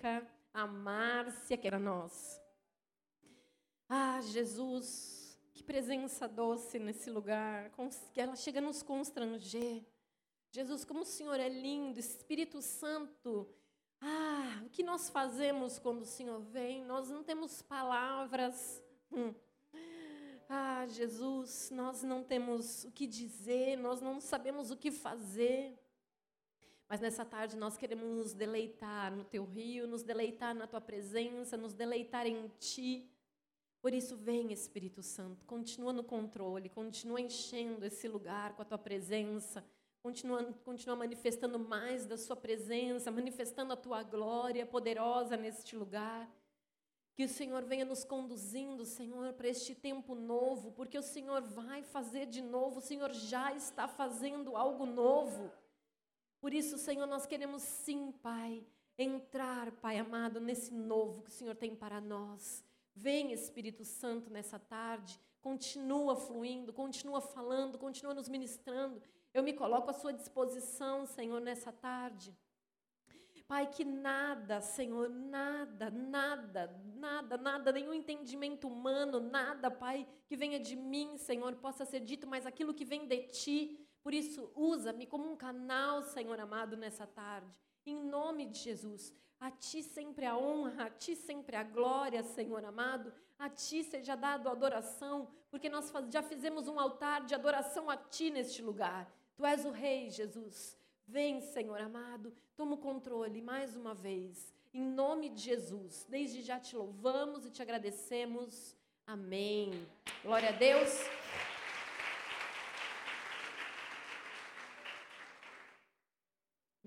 Mônica, a Márcia, que era nós. Ah, Jesus, que presença doce nesse lugar, que ela chega a nos constranger. Jesus, como o Senhor é lindo, Espírito Santo. Ah, o que nós fazemos quando o Senhor vem? Nós não temos palavras. Hum. Ah, Jesus, nós não temos o que dizer, nós não sabemos o que fazer. Mas nessa tarde nós queremos nos deleitar no teu rio, nos deleitar na tua presença, nos deleitar em ti. Por isso, vem Espírito Santo, continua no controle, continua enchendo esse lugar com a tua presença Continua, continua manifestando mais da sua presença, manifestando a tua glória poderosa neste lugar. Que o Senhor venha nos conduzindo, Senhor, para este tempo novo, porque o Senhor vai fazer de novo, o Senhor já está fazendo algo novo. Por isso, Senhor, nós queremos sim, Pai, entrar, Pai amado, nesse novo que o Senhor tem para nós. Vem, Espírito Santo, nessa tarde, continua fluindo, continua falando, continua nos ministrando eu me coloco à sua disposição, Senhor, nessa tarde. Pai, que nada, Senhor, nada, nada, nada, nada, nenhum entendimento humano, nada, Pai, que venha de mim, Senhor, possa ser dito, mas aquilo que vem de Ti. Por isso, usa-me como um canal, Senhor amado, nessa tarde. Em nome de Jesus. A Ti sempre a honra, a Ti sempre a glória, Senhor amado. A Ti seja dado adoração, porque nós já fizemos um altar de adoração a Ti neste lugar. Tu és o Rei, Jesus. Vem, Senhor amado, toma o controle mais uma vez. Em nome de Jesus. Desde já te louvamos e te agradecemos. Amém. Glória a Deus.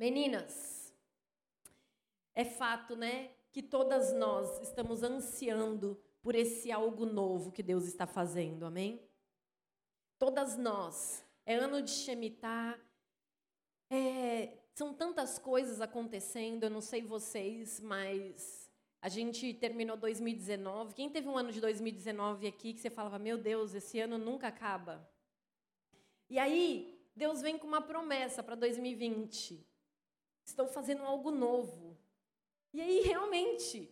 Meninas, é fato, né, que todas nós estamos ansiando por esse algo novo que Deus está fazendo, amém? Todas nós é ano de Shemitah. É, são tantas coisas acontecendo, eu não sei vocês, mas a gente terminou 2019. Quem teve um ano de 2019 aqui que você falava, meu Deus, esse ano nunca acaba? E aí, Deus vem com uma promessa para 2020. Estou fazendo algo novo. E aí, realmente.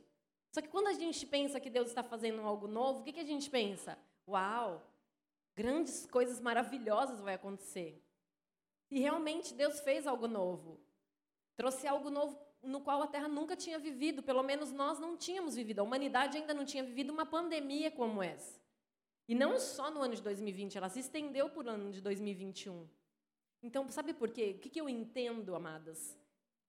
Só que quando a gente pensa que Deus está fazendo algo novo, o que, que a gente pensa? Uau, grandes coisas maravilhosas vão acontecer. E realmente Deus fez algo novo. Trouxe algo novo no qual a Terra nunca tinha vivido, pelo menos nós não tínhamos vivido. A humanidade ainda não tinha vivido uma pandemia como essa. E não só no ano de 2020, ela se estendeu por ano de 2021. Então, sabe por quê? O que eu entendo, amadas?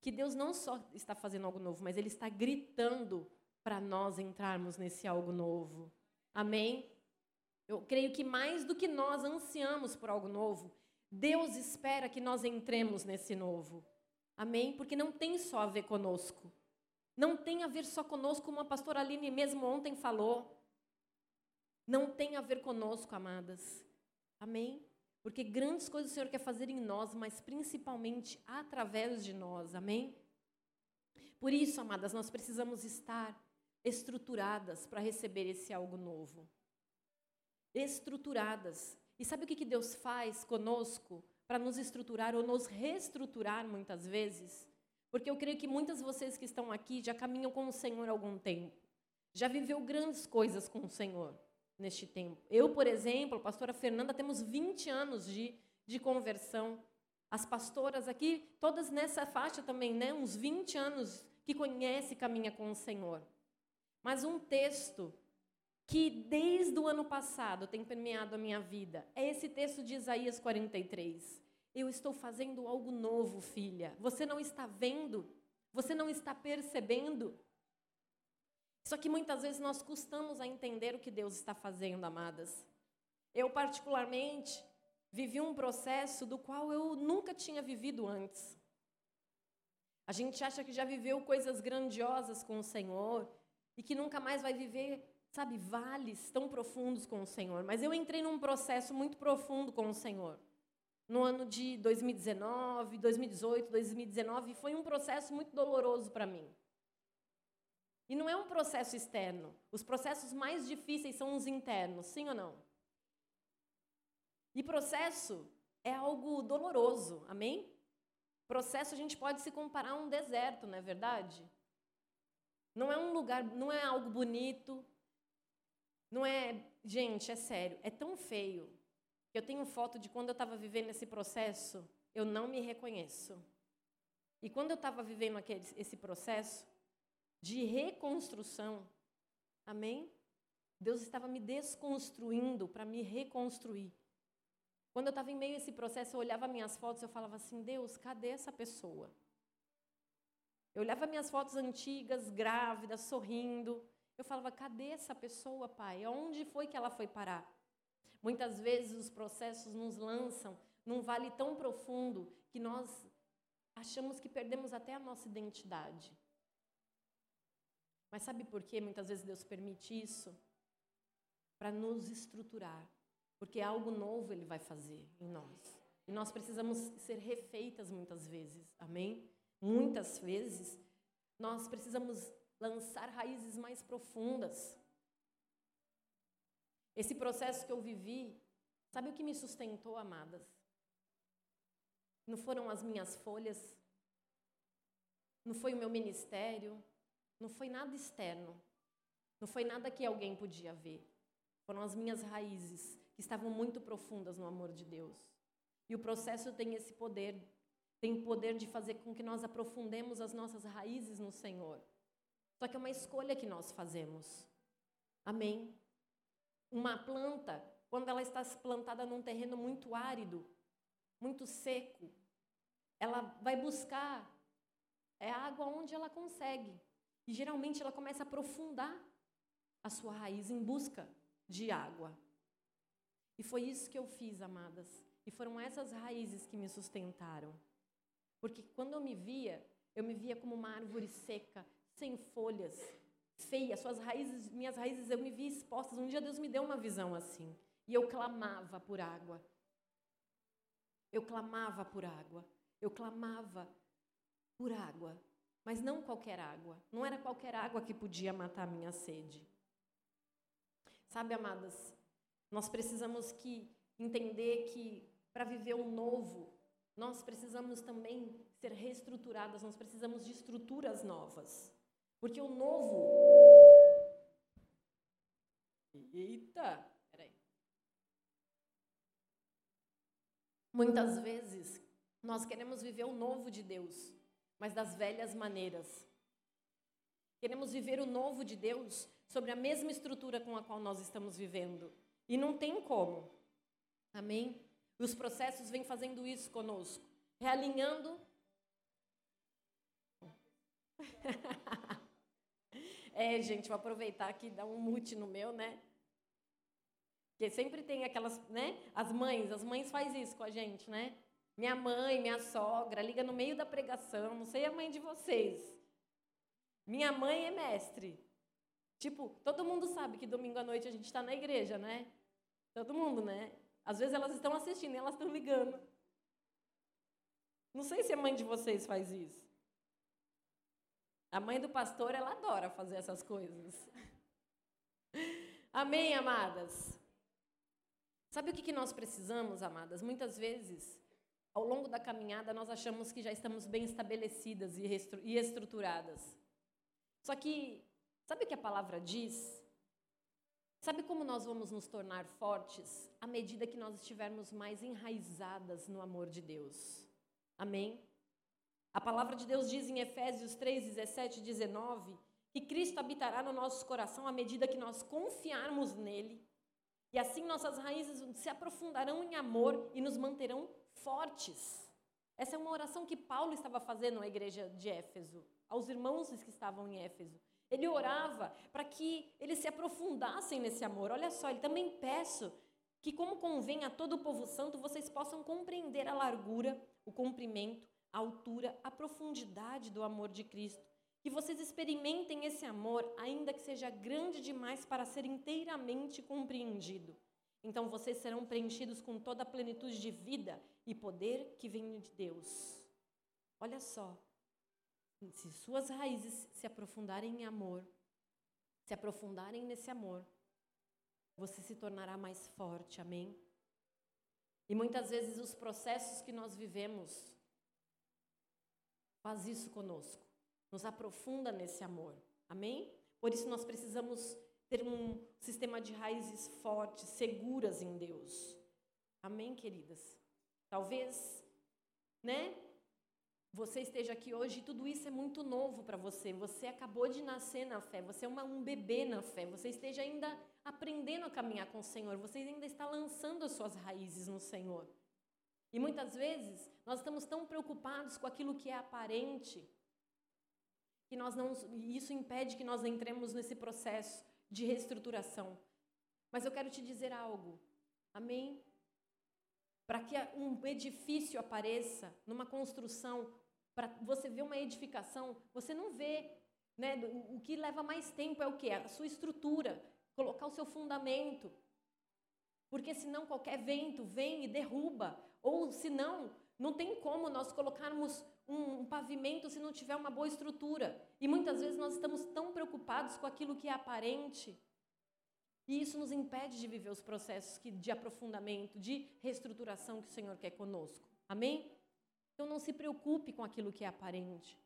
Que Deus não só está fazendo algo novo, mas Ele está gritando para nós entrarmos nesse algo novo. Amém? Eu creio que mais do que nós ansiamos por algo novo, Deus espera que nós entremos nesse novo. Amém? Porque não tem só a ver conosco. Não tem a ver só conosco, como a pastora Aline mesmo ontem falou. Não tem a ver conosco, amadas. Amém? Porque grandes coisas o Senhor quer fazer em nós, mas principalmente através de nós. Amém? Por isso, amadas, nós precisamos estar estruturadas para receber esse algo novo estruturadas. E sabe o que Deus faz conosco para nos estruturar ou nos reestruturar muitas vezes? Porque eu creio que muitas de vocês que estão aqui já caminham com o Senhor há algum tempo. Já viveu grandes coisas com o Senhor neste tempo. Eu, por exemplo, pastora Fernanda, temos 20 anos de, de conversão. As pastoras aqui, todas nessa faixa também, né? Uns 20 anos que conhece e caminha com o Senhor. Mas um texto que desde o ano passado tem permeado a minha vida é esse texto de Isaías 43. Eu estou fazendo algo novo, filha. Você não está vendo? Você não está percebendo? Só que muitas vezes nós custamos a entender o que Deus está fazendo, amadas. Eu, particularmente, vivi um processo do qual eu nunca tinha vivido antes. A gente acha que já viveu coisas grandiosas com o Senhor e que nunca mais vai viver sabe, vales tão profundos com o Senhor. Mas eu entrei num processo muito profundo com o Senhor. No ano de 2019, 2018, 2019, foi um processo muito doloroso para mim. E não é um processo externo. Os processos mais difíceis são os internos, sim ou não? E processo é algo doloroso, amém? Processo a gente pode se comparar a um deserto, não é verdade? lugar, não é algo bonito. Não é, gente, é sério, é tão feio. Eu tenho foto de quando eu estava vivendo esse processo, eu não me reconheço. E quando eu estava vivendo aquele, esse processo de reconstrução, amém? Deus estava me desconstruindo para me reconstruir. Quando eu estava em meio a esse processo, eu olhava minhas fotos e eu falava assim: Deus, cadê essa pessoa? Eu olhava minhas fotos antigas, grávida, sorrindo. Eu falava: cadê essa pessoa, pai? Onde foi que ela foi parar? Muitas vezes os processos nos lançam num vale tão profundo que nós achamos que perdemos até a nossa identidade. Mas sabe por que muitas vezes Deus permite isso? para nos estruturar, porque algo novo Ele vai fazer em nós. E nós precisamos ser refeitas muitas vezes, amém? Muitas vezes nós precisamos lançar raízes mais profundas. Esse processo que eu vivi, sabe o que me sustentou, amadas? Não foram as minhas folhas, não foi o meu ministério, não foi nada externo, não foi nada que alguém podia ver. Foram as minhas raízes, que estavam muito profundas no amor de Deus. E o processo tem esse poder, tem o poder de fazer com que nós aprofundemos as nossas raízes no Senhor. Só que é uma escolha que nós fazemos. Amém? Uma planta, quando ela está plantada num terreno muito árido, muito seco, ela vai buscar é água onde ela consegue. E geralmente ela começa a aprofundar a sua raiz em busca de água. E foi isso que eu fiz, amadas. E foram essas raízes que me sustentaram. Porque quando eu me via, eu me via como uma árvore seca, sem folhas, feia. Suas raízes, minhas raízes, eu me via expostas. Um dia Deus me deu uma visão assim. E eu clamava por água. Eu clamava por água. Eu clamava por água. Mas não qualquer água. Não era qualquer água que podia matar a minha sede. Sabe, amadas, nós precisamos que entender que para viver o novo, nós precisamos também ser reestruturadas, nós precisamos de estruturas novas. Porque o novo. Eita! Peraí. Muitas vezes nós queremos viver o novo de Deus, mas das velhas maneiras. Queremos viver o novo de Deus, sobre a mesma estrutura com a qual nós estamos vivendo. E não tem como. Amém? E os processos vêm fazendo isso conosco, realinhando. é, gente, vou aproveitar aqui e dar um mute no meu, né? Porque sempre tem aquelas, né? As mães, as mães faz isso com a gente, né? Minha mãe, minha sogra, liga no meio da pregação, não sei a mãe de vocês. Minha mãe é mestre. Tipo, todo mundo sabe que domingo à noite a gente está na igreja, né? Todo mundo, né? Às vezes elas estão assistindo e elas estão ligando. Não sei se a mãe de vocês faz isso. A mãe do pastor, ela adora fazer essas coisas. Amém, amadas? Sabe o que nós precisamos, amadas? Muitas vezes, ao longo da caminhada, nós achamos que já estamos bem estabelecidas e estruturadas. Só que Sabe o que a palavra diz? Sabe como nós vamos nos tornar fortes à medida que nós estivermos mais enraizadas no amor de Deus? Amém? A palavra de Deus diz em Efésios 3, 17 e 19 que Cristo habitará no nosso coração à medida que nós confiarmos nele. E assim nossas raízes se aprofundarão em amor e nos manterão fortes. Essa é uma oração que Paulo estava fazendo na igreja de Éfeso, aos irmãos que estavam em Éfeso. Ele orava para que eles se aprofundassem nesse amor. Olha só, ele também peço que, como convém a todo o povo santo, vocês possam compreender a largura, o comprimento, a altura, a profundidade do amor de Cristo. Que vocês experimentem esse amor, ainda que seja grande demais para ser inteiramente compreendido. Então vocês serão preenchidos com toda a plenitude de vida e poder que vem de Deus. Olha só, se suas raízes se aprofundarem em amor, se aprofundarem nesse amor, você se tornará mais forte, amém? E muitas vezes os processos que nós vivemos faz isso conosco, nos aprofunda nesse amor, amém? Por isso nós precisamos ter um sistema de raízes fortes, seguras em Deus. Amém, queridas? Talvez, né? Você esteja aqui hoje e tudo isso é muito novo para você. Você acabou de nascer na fé, você é uma, um bebê na fé. Você esteja ainda aprendendo a caminhar com o Senhor, você ainda está lançando as suas raízes no Senhor. E muitas vezes nós estamos tão preocupados com aquilo que é aparente que nós não, isso impede que nós entremos nesse processo de reestruturação. Mas eu quero te dizer algo. Amém? Para que um edifício apareça numa construção, para você ver uma edificação, você não vê, né? O que leva mais tempo é o quê? A sua estrutura, colocar o seu fundamento. Porque senão qualquer vento vem e derruba, ou senão não tem como nós colocarmos um, um, pavimento se não tiver uma boa estrutura. E muitas vezes nós estamos tão preocupados com aquilo que é aparente. E isso nos impede de viver os processos que, de aprofundamento, de reestruturação que o Senhor quer conosco. Amém? Então não se preocupe com aquilo que é aparente.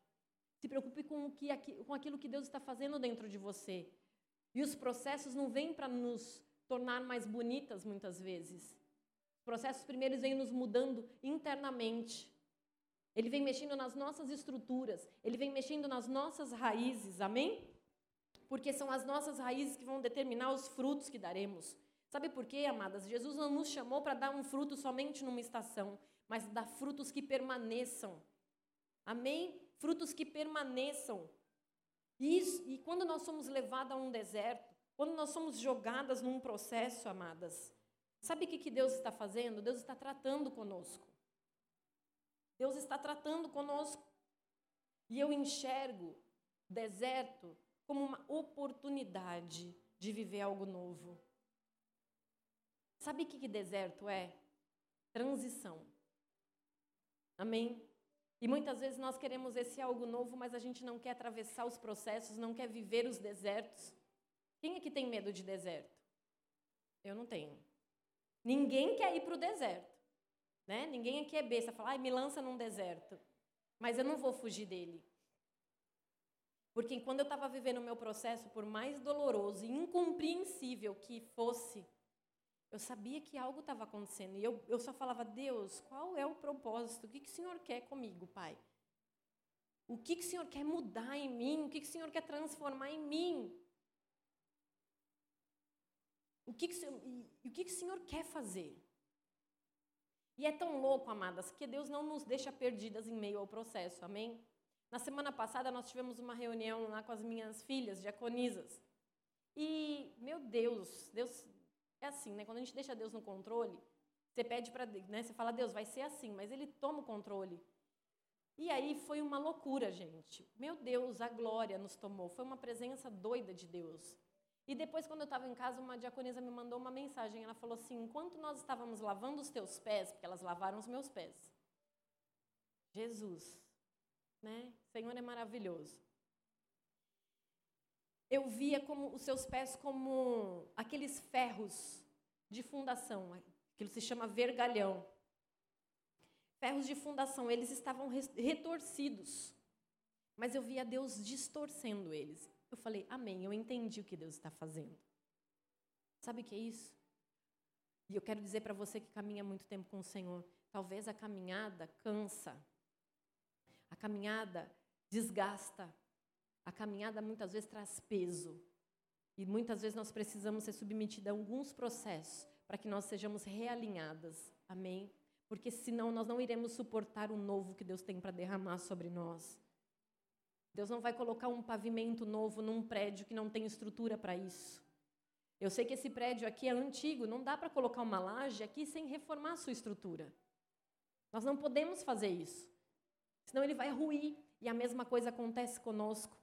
Se preocupe com, o que, com aquilo que Deus está fazendo dentro de você. E os processos não vêm para nos tornar mais bonitas muitas vezes. Os processos primeiros vêm nos mudando internamente. Ele vem mexendo nas nossas estruturas, ele vem mexendo nas nossas raízes, amém? Porque são as nossas raízes que vão determinar os frutos que daremos. Sabe por quê, amadas? Jesus não nos chamou para dar um fruto somente numa estação, mas dar frutos que permaneçam. Amém? Frutos que permaneçam. Isso, e quando nós somos levadas a um deserto, quando nós somos jogadas num processo, amadas, sabe o que, que Deus está fazendo? Deus está tratando conosco. Deus está tratando conosco. E eu enxergo deserto como uma oportunidade de viver algo novo. Sabe o que, que deserto é? Transição. Amém? E muitas vezes nós queremos esse algo novo, mas a gente não quer atravessar os processos, não quer viver os desertos. Quem é que tem medo de deserto? Eu não tenho. Ninguém quer ir para o deserto. Né? Ninguém aqui é besta, fala, ai, me lança num deserto. Mas eu não vou fugir dele. Porque quando eu estava vivendo o meu processo, por mais doloroso e incompreensível que fosse, eu sabia que algo estava acontecendo. E eu, eu só falava, Deus, qual é o propósito? O que, que o Senhor quer comigo, Pai? O que, que o Senhor quer mudar em mim? O que, que o Senhor quer transformar em mim? O que, que, o, que, que o Senhor quer fazer? E é tão louco, amadas, que Deus não nos deixa perdidas em meio ao processo, amém? Na semana passada nós tivemos uma reunião lá com as minhas filhas, diaconisas. E, meu Deus, Deus é assim, né? Quando a gente deixa Deus no controle, você pede para, né? Você fala, Deus, vai ser assim, mas Ele toma o controle. E aí foi uma loucura, gente. Meu Deus, a glória nos tomou. Foi uma presença doida de Deus. E depois, quando eu estava em casa, uma diaconisa me mandou uma mensagem. Ela falou assim: enquanto nós estávamos lavando os teus pés, porque elas lavaram os meus pés. Jesus, né? Senhor é maravilhoso. Eu via como os seus pés como aqueles ferros de fundação, aquilo se chama vergalhão. Ferros de fundação, eles estavam retorcidos. Mas eu via Deus distorcendo eles. Eu falei, amém, eu entendi o que Deus está fazendo. Sabe o que é isso? E eu quero dizer para você que caminha muito tempo com o Senhor, talvez a caminhada cansa, a caminhada desgasta, a caminhada muitas vezes traz peso. E muitas vezes nós precisamos ser submetidos a alguns processos para que nós sejamos realinhadas. Amém? Porque senão nós não iremos suportar o novo que Deus tem para derramar sobre nós. Deus não vai colocar um pavimento novo num prédio que não tem estrutura para isso. Eu sei que esse prédio aqui é antigo, não dá para colocar uma laje aqui sem reformar a sua estrutura. Nós não podemos fazer isso. Senão ele vai ruir. E a mesma coisa acontece conosco.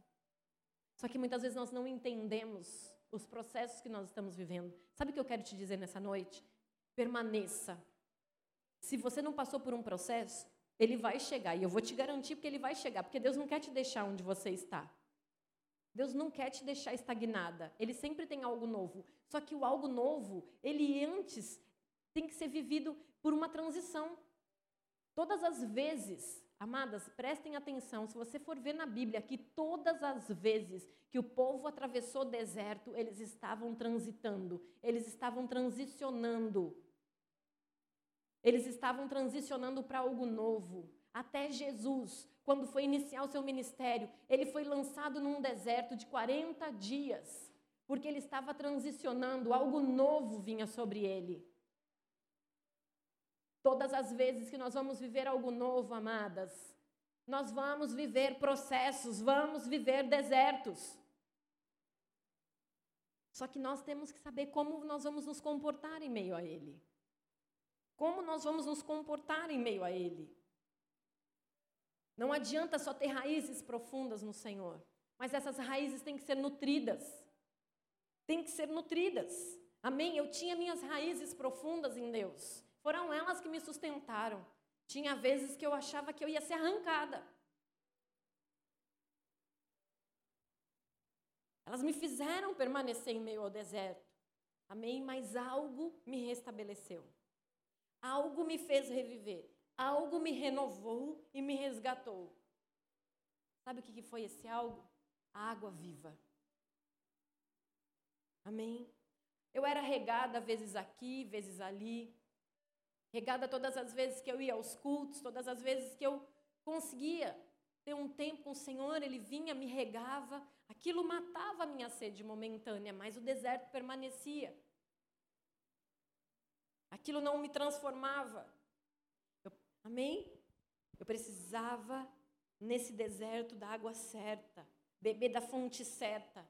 Só que muitas vezes nós não entendemos os processos que nós estamos vivendo. Sabe o que eu quero te dizer nessa noite? Permaneça. Se você não passou por um processo, ele vai chegar, e eu vou te garantir porque ele vai chegar, porque Deus não quer te deixar onde você está. Deus não quer te deixar estagnada. Ele sempre tem algo novo. Só que o algo novo, ele antes tem que ser vivido por uma transição. Todas as vezes, amadas, prestem atenção, se você for ver na Bíblia que todas as vezes que o povo atravessou o deserto, eles estavam transitando, eles estavam transicionando. Eles estavam transicionando para algo novo. Até Jesus, quando foi iniciar o seu ministério, ele foi lançado num deserto de 40 dias, porque ele estava transicionando, algo novo vinha sobre ele. Todas as vezes que nós vamos viver algo novo, amadas, nós vamos viver processos, vamos viver desertos. Só que nós temos que saber como nós vamos nos comportar em meio a ele. Como nós vamos nos comportar em meio a ele. Não adianta só ter raízes profundas no Senhor, mas essas raízes têm que ser nutridas. Têm que ser nutridas. Amém? Eu tinha minhas raízes profundas em Deus. Foram elas que me sustentaram. Tinha vezes que eu achava que eu ia ser arrancada. Elas me fizeram permanecer em meio ao deserto. Amém? Mas algo me restabeleceu. Algo me fez reviver. Algo me renovou e me resgatou. Sabe o que foi esse algo? A água viva. Amém? Eu era regada vezes aqui, vezes ali regada todas as vezes que eu ia aos cultos, todas as vezes que eu conseguia ter um tempo com o Senhor, Ele vinha, me regava. Aquilo matava a minha sede momentânea, mas o deserto permanecia. Aquilo não me transformava. Eu, amém? Eu precisava, nesse deserto, da água certa, beber da fonte certa.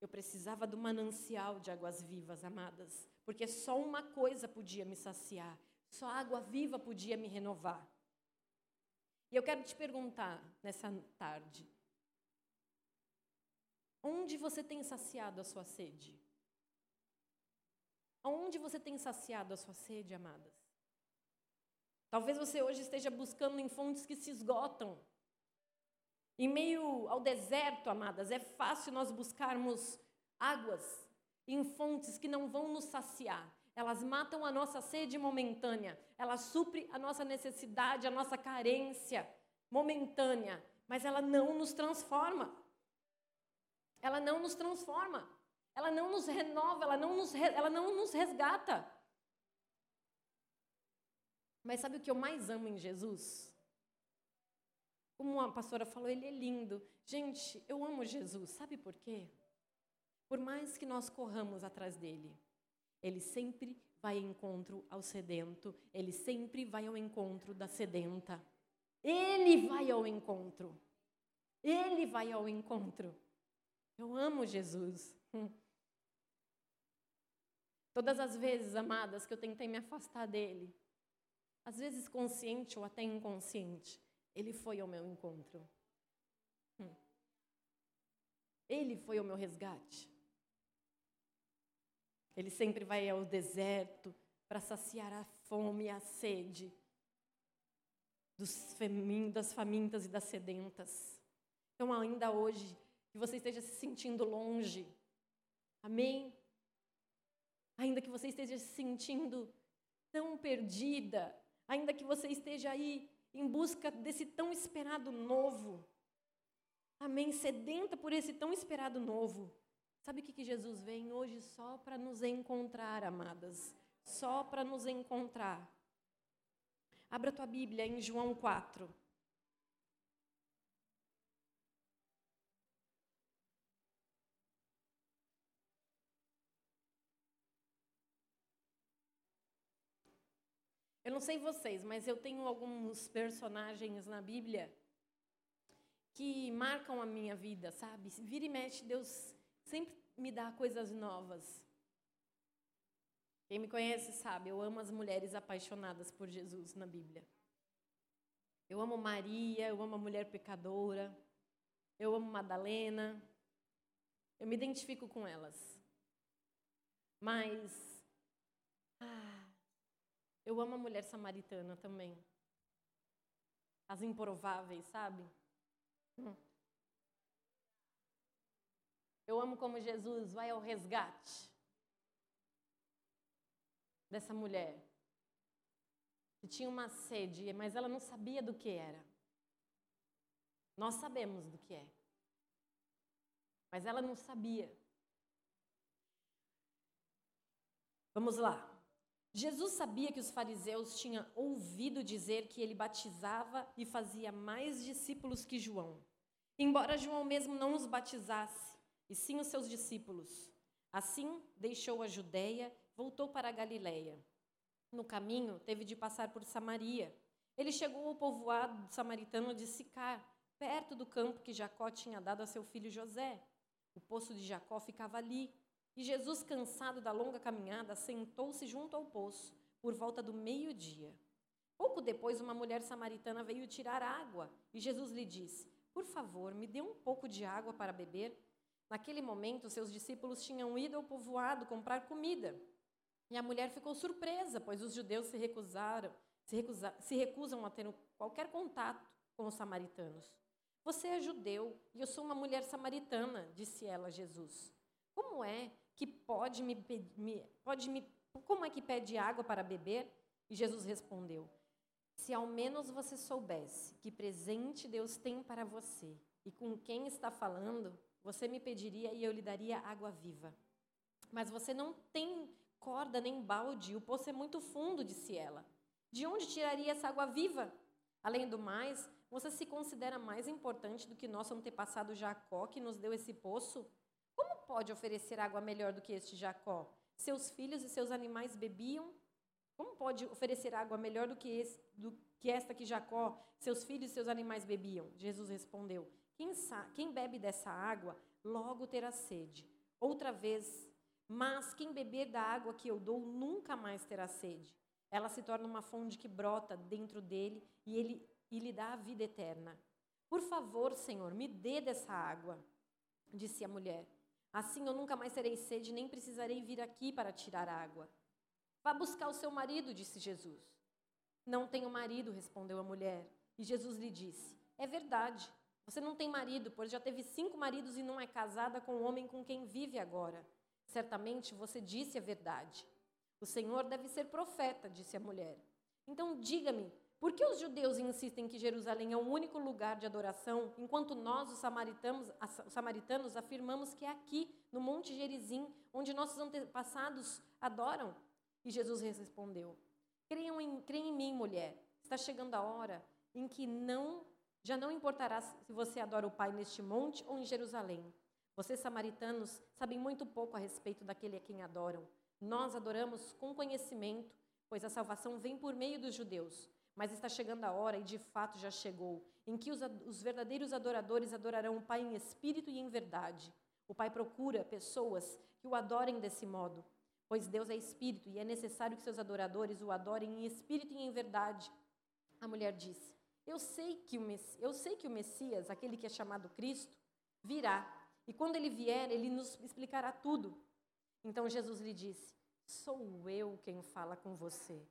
Eu precisava do manancial de águas vivas, amadas, porque só uma coisa podia me saciar só água viva podia me renovar. E eu quero te perguntar nessa tarde: onde você tem saciado a sua sede? Aonde você tem saciado a sua sede, amadas? Talvez você hoje esteja buscando em fontes que se esgotam. Em meio ao deserto, amadas, é fácil nós buscarmos águas em fontes que não vão nos saciar, elas matam a nossa sede momentânea, elas suprem a nossa necessidade, a nossa carência momentânea, mas ela não nos transforma. Ela não nos transforma. Ela não nos renova, ela não nos, ela não nos resgata. Mas sabe o que eu mais amo em Jesus? Como a pastora falou, ele é lindo. Gente, eu amo Jesus. Sabe por quê? Por mais que nós corramos atrás dele, ele sempre vai ao encontro ao sedento, ele sempre vai ao encontro da sedenta. Ele vai ao encontro. Ele vai ao encontro. Eu amo Jesus. Todas as vezes, amadas, que eu tentei me afastar dele, às vezes consciente ou até inconsciente, ele foi ao meu encontro. Hum. Ele foi ao meu resgate. Ele sempre vai ao deserto para saciar a fome e a sede das famintas e das sedentas. Então, ainda hoje, que você esteja se sentindo longe, amém? Ainda que você esteja se sentindo tão perdida, ainda que você esteja aí em busca desse tão esperado novo, amém? Sedenta por esse tão esperado novo. Sabe o que, Jesus vem hoje só para nos encontrar, amadas? Só para nos encontrar. Abra tua Bíblia em João 4. Eu não sei vocês, mas eu tenho alguns personagens na Bíblia que marcam a minha vida, sabe? Vira e mexe, Deus sempre me dá coisas novas. Quem me conhece sabe, eu amo as mulheres apaixonadas por Jesus na Bíblia. Eu amo Maria, eu amo a mulher pecadora, eu amo Madalena. Eu me identifico com elas. Mas ah, eu amo a mulher samaritana também. As improváveis, sabe? Hum. Eu amo como Jesus vai ao resgate dessa mulher que tinha uma sede, mas ela não sabia do que era. Nós sabemos do que é. Mas ela não sabia. Vamos lá. Jesus sabia que os fariseus tinham ouvido dizer que ele batizava e fazia mais discípulos que João. Embora João mesmo não os batizasse, e sim os seus discípulos. Assim, deixou a Judéia, voltou para a Galiléia. No caminho, teve de passar por Samaria. Ele chegou ao povoado samaritano de Sicar, perto do campo que Jacó tinha dado a seu filho José. O poço de Jacó ficava ali. E Jesus, cansado da longa caminhada, sentou-se junto ao poço, por volta do meio-dia. Pouco depois, uma mulher samaritana veio tirar água, e Jesus lhe disse: Por favor, me dê um pouco de água para beber. Naquele momento, seus discípulos tinham ido ao povoado comprar comida. E a mulher ficou surpresa, pois os judeus se recusaram, se, recusa, se recusam a ter qualquer contato com os samaritanos. Você é judeu e eu sou uma mulher samaritana, disse ela a Jesus. Como é que pode me, me, pode me como é que pede água para beber? E Jesus respondeu: Se ao menos você soubesse que presente Deus tem para você e com quem está falando, você me pediria e eu lhe daria água viva. Mas você não tem corda nem balde, o poço é muito fundo, disse ela. De onde tiraria essa água viva? Além do mais, você se considera mais importante do que nosso antepassado Jacó, que nos deu esse poço? Pode oferecer água melhor do que este Jacó? Seus filhos e seus animais bebiam? Como pode oferecer água melhor do que, esse, do que esta que Jacó, seus filhos e seus animais bebiam? Jesus respondeu: quem, quem bebe dessa água logo terá sede. Outra vez, mas quem beber da água que eu dou nunca mais terá sede. Ela se torna uma fonte que brota dentro dele e ele e lhe dá a vida eterna. Por favor, Senhor, me dê dessa água, disse a mulher. Assim eu nunca mais terei sede, nem precisarei vir aqui para tirar água. Vá buscar o seu marido, disse Jesus. Não tenho marido, respondeu a mulher. E Jesus lhe disse: É verdade, você não tem marido, pois já teve cinco maridos e não é casada com o homem com quem vive agora. Certamente você disse a verdade. O Senhor deve ser profeta, disse a mulher. Então diga-me, por que os judeus insistem que Jerusalém é o único lugar de adoração, enquanto nós, os samaritanos, os samaritanos, afirmamos que é aqui, no Monte Gerizim, onde nossos antepassados adoram? E Jesus respondeu: Creiam em, em mim, mulher. Está chegando a hora em que não já não importará se você adora o Pai neste monte ou em Jerusalém. Vocês, samaritanos, sabem muito pouco a respeito daquele a quem adoram. Nós adoramos com conhecimento, pois a salvação vem por meio dos judeus. Mas está chegando a hora, e de fato já chegou, em que os, os verdadeiros adoradores adorarão o Pai em espírito e em verdade. O Pai procura pessoas que o adorem desse modo, pois Deus é espírito e é necessário que seus adoradores o adorem em espírito e em verdade. A mulher disse: Eu sei que o, eu sei que o Messias, aquele que é chamado Cristo, virá, e quando ele vier, ele nos explicará tudo. Então Jesus lhe disse: Sou eu quem fala com você.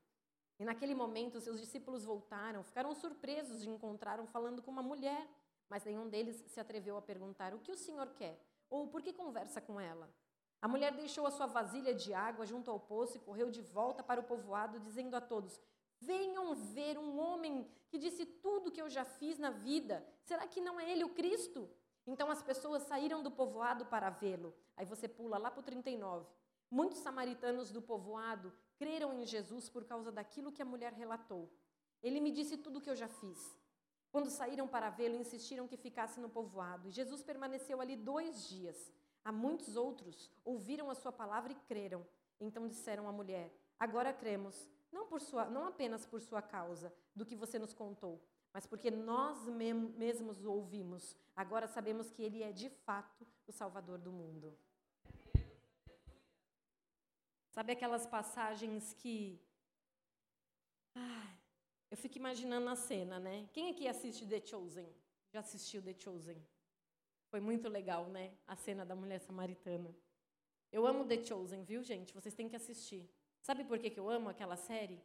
E naquele momento, seus discípulos voltaram, ficaram surpresos de encontraram falando com uma mulher, mas nenhum deles se atreveu a perguntar: O que o senhor quer? Ou por que conversa com ela? A mulher deixou a sua vasilha de água junto ao poço e correu de volta para o povoado, dizendo a todos: Venham ver um homem que disse tudo que eu já fiz na vida. Será que não é ele o Cristo? Então as pessoas saíram do povoado para vê-lo. Aí você pula lá para o 39. Muitos samaritanos do povoado creram em Jesus por causa daquilo que a mulher relatou. Ele me disse tudo o que eu já fiz. Quando saíram para vê-lo, insistiram que ficasse no povoado. E Jesus permaneceu ali dois dias. Há muitos outros ouviram a sua palavra e creram. Então disseram à mulher: Agora cremos, não, por sua, não apenas por sua causa, do que você nos contou, mas porque nós mesmos o ouvimos. Agora sabemos que ele é de fato o Salvador do mundo. Sabe aquelas passagens que. Ah, eu fico imaginando a cena, né? Quem aqui assiste The Chosen? Já assistiu The Chosen? Foi muito legal, né? A cena da mulher samaritana. Eu amo The Chosen, viu, gente? Vocês têm que assistir. Sabe por que, que eu amo aquela série?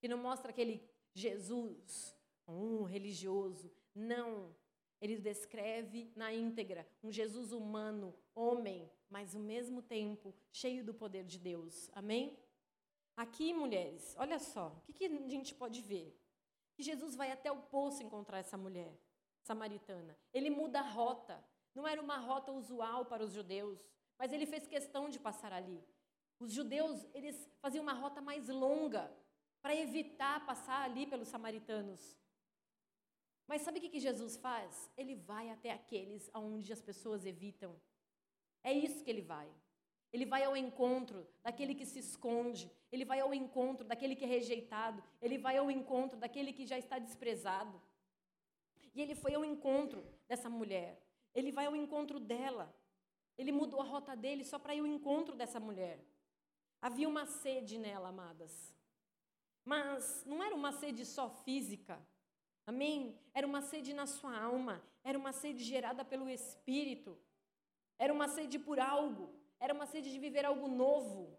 Que não mostra aquele Jesus, um religioso. Não. Ele descreve na íntegra um Jesus humano, homem, mas ao mesmo tempo cheio do poder de Deus. Amém? Aqui, mulheres, olha só, o que, que a gente pode ver? Que Jesus vai até o poço encontrar essa mulher. samaritana. Ele muda a rota. Não era uma rota usual para os judeus, mas ele fez questão de passar ali. Os judeus, eles faziam uma rota mais longa para evitar passar ali pelos samaritanos. Mas sabe o que Jesus faz? Ele vai até aqueles onde as pessoas evitam. É isso que ele vai. Ele vai ao encontro daquele que se esconde, ele vai ao encontro daquele que é rejeitado, ele vai ao encontro daquele que já está desprezado. E ele foi ao encontro dessa mulher, ele vai ao encontro dela. Ele mudou a rota dele só para ir ao encontro dessa mulher. Havia uma sede nela, amadas. Mas não era uma sede só física. Amém? Era uma sede na sua alma, era uma sede gerada pelo Espírito, era uma sede por algo, era uma sede de viver algo novo.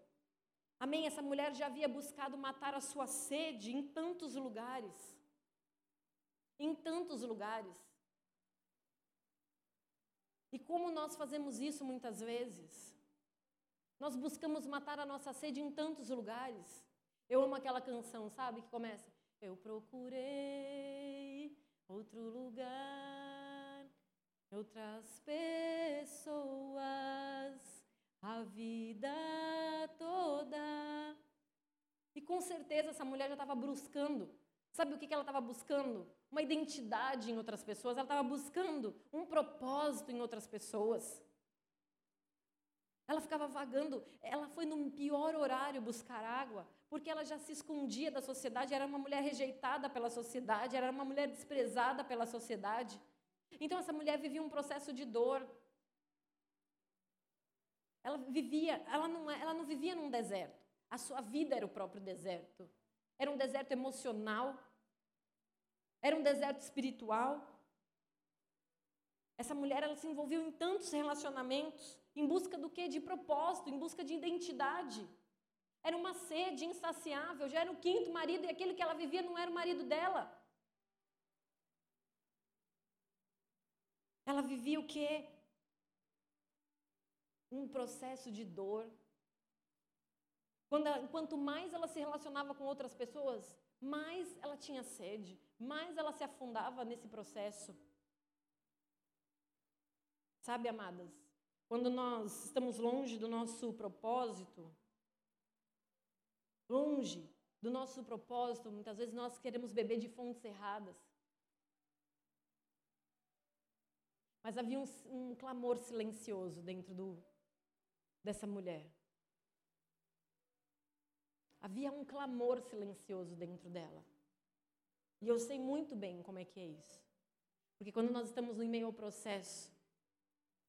Amém? Essa mulher já havia buscado matar a sua sede em tantos lugares. Em tantos lugares. E como nós fazemos isso muitas vezes? Nós buscamos matar a nossa sede em tantos lugares. Eu amo aquela canção, sabe? Que começa: Eu procurei outro lugar, outras pessoas, a vida toda. E com certeza essa mulher já estava buscando. Sabe o que ela estava buscando? Uma identidade em outras pessoas. Ela estava buscando um propósito em outras pessoas. Ela ficava vagando. Ela foi no pior horário buscar água, porque ela já se escondia da sociedade. Era uma mulher rejeitada pela sociedade, era uma mulher desprezada pela sociedade. Então essa mulher vivia um processo de dor, ela vivia, ela não, é, ela não vivia num deserto. A sua vida era o próprio deserto. Era um deserto emocional. Era um deserto espiritual. Essa mulher ela se envolveu em tantos relacionamentos, em busca do quê? De propósito, em busca de identidade. Era uma sede insaciável, já era o quinto marido e aquele que ela vivia não era o marido dela. Ela vivia o quê? um processo de dor. Quando, quanto mais ela se relacionava com outras pessoas, mais ela tinha sede, mais ela se afundava nesse processo. Sabe, amadas, quando nós estamos longe do nosso propósito, longe do nosso propósito, muitas vezes nós queremos beber de fontes erradas. Mas havia um, um clamor silencioso dentro do, dessa mulher. Havia um clamor silencioso dentro dela. E eu sei muito bem como é que é isso. Porque quando nós estamos no meio ao processo,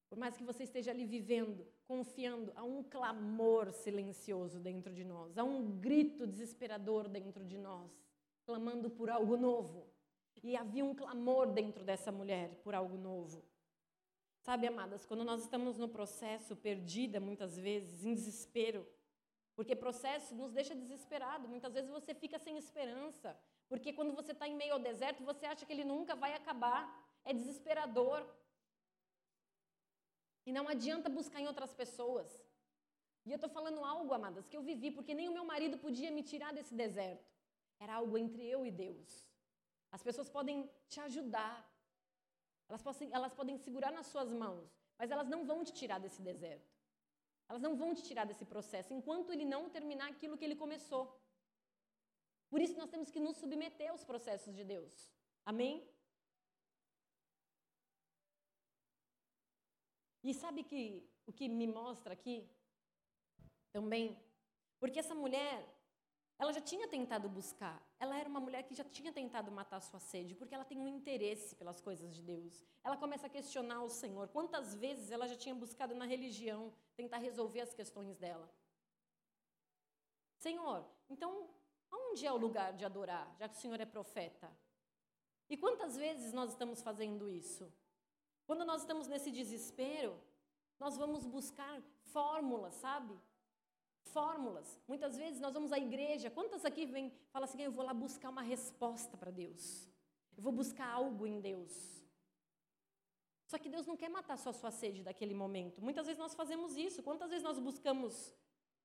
por mais que você esteja ali vivendo, confiando, há um clamor silencioso dentro de nós, há um grito desesperador dentro de nós, clamando por algo novo. E havia um clamor dentro dessa mulher por algo novo. Sabe, amadas, quando nós estamos no processo, perdida muitas vezes, em desespero, porque processo nos deixa desesperado, muitas vezes você fica sem esperança, porque quando você está em meio ao deserto, você acha que ele nunca vai acabar, é desesperador. E não adianta buscar em outras pessoas. E eu estou falando algo, amadas, que eu vivi, porque nem o meu marido podia me tirar desse deserto. Era algo entre eu e Deus. As pessoas podem te ajudar, elas podem, elas podem segurar nas suas mãos, mas elas não vão te tirar desse deserto. Elas não vão te tirar desse processo enquanto ele não terminar aquilo que ele começou. Por isso nós temos que nos submeter aos processos de Deus. Amém? E sabe que o que me mostra aqui também? Porque essa mulher, ela já tinha tentado buscar. Ela era uma mulher que já tinha tentado matar sua sede, porque ela tem um interesse pelas coisas de Deus. Ela começa a questionar o Senhor. Quantas vezes ela já tinha buscado na religião tentar resolver as questões dela? Senhor, então, onde é o lugar de adorar, já que o Senhor é profeta? E quantas vezes nós estamos fazendo isso? Quando nós estamos nesse desespero, nós vamos buscar fórmulas, sabe? Fórmulas. Muitas vezes nós vamos à igreja, quantas aqui vêm, fala assim, eu vou lá buscar uma resposta para Deus. Eu vou buscar algo em Deus. Só que Deus não quer matar só a sua sede daquele momento. Muitas vezes nós fazemos isso. Quantas vezes nós buscamos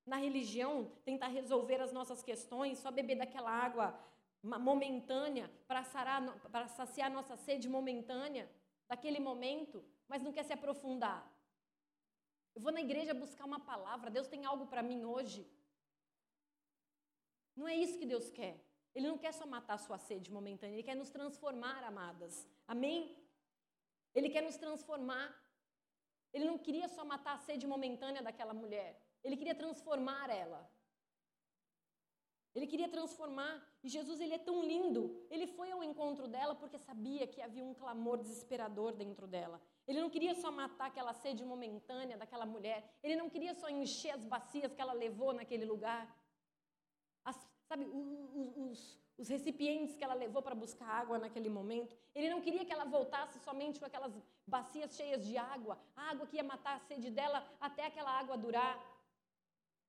na religião tentar resolver as nossas questões, só beber daquela água momentânea, para, sarar, para saciar nossa sede momentânea daquele momento, mas não quer se aprofundar. Eu vou na igreja buscar uma palavra, Deus tem algo para mim hoje. Não é isso que Deus quer. Ele não quer só matar a sua sede momentânea, Ele quer nos transformar, amadas. Amém? Ele quer nos transformar. Ele não queria só matar a sede momentânea daquela mulher. Ele queria transformar ela. Ele queria transformar. E Jesus, ele é tão lindo. Ele foi ao encontro dela porque sabia que havia um clamor desesperador dentro dela. Ele não queria só matar aquela sede momentânea daquela mulher. Ele não queria só encher as bacias que ela levou naquele lugar. As, sabe, os, os, os recipientes que ela levou para buscar água naquele momento. Ele não queria que ela voltasse somente com aquelas bacias cheias de água, a água que ia matar a sede dela até aquela água durar.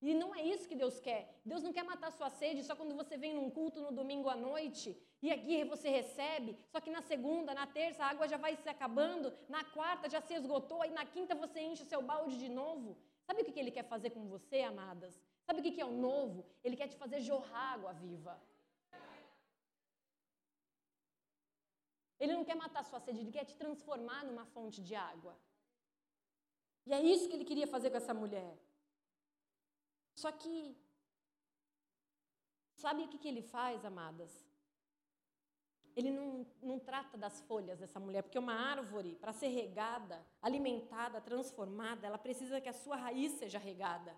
E não é isso que Deus quer. Deus não quer matar sua sede só quando você vem num culto no domingo à noite e aqui você recebe, só que na segunda, na terça a água já vai se acabando, na quarta já se esgotou, e na quinta você enche o seu balde de novo. Sabe o que ele quer fazer com você, amadas? Sabe o que é o novo? Ele quer te fazer jorrar água viva. Ele não quer matar sua sede, ele quer te transformar numa fonte de água. E é isso que ele queria fazer com essa mulher. Só que, sabe o que, que ele faz, amadas? Ele não, não trata das folhas dessa mulher, porque uma árvore, para ser regada, alimentada, transformada, ela precisa que a sua raiz seja regada.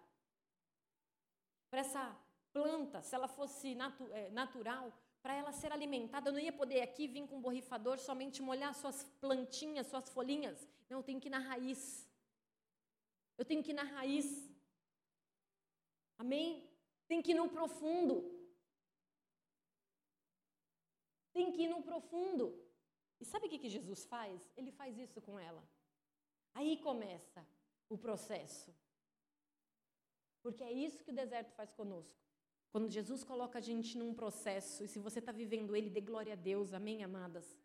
Para essa planta, se ela fosse natu é, natural, para ela ser alimentada, eu não ia poder aqui vir com um borrifador somente molhar suas plantinhas, suas folhinhas. Não, eu tenho que ir na raiz. Eu tenho que ir na raiz. Amém? Tem que ir no profundo. Tem que ir no profundo. E sabe o que, Jesus faz? Ele faz isso com ela. Aí começa o processo. Porque é isso que o deserto faz conosco. Quando Jesus coloca a gente num processo, e se você está vivendo ele, dê glória a Deus, amém, amadas?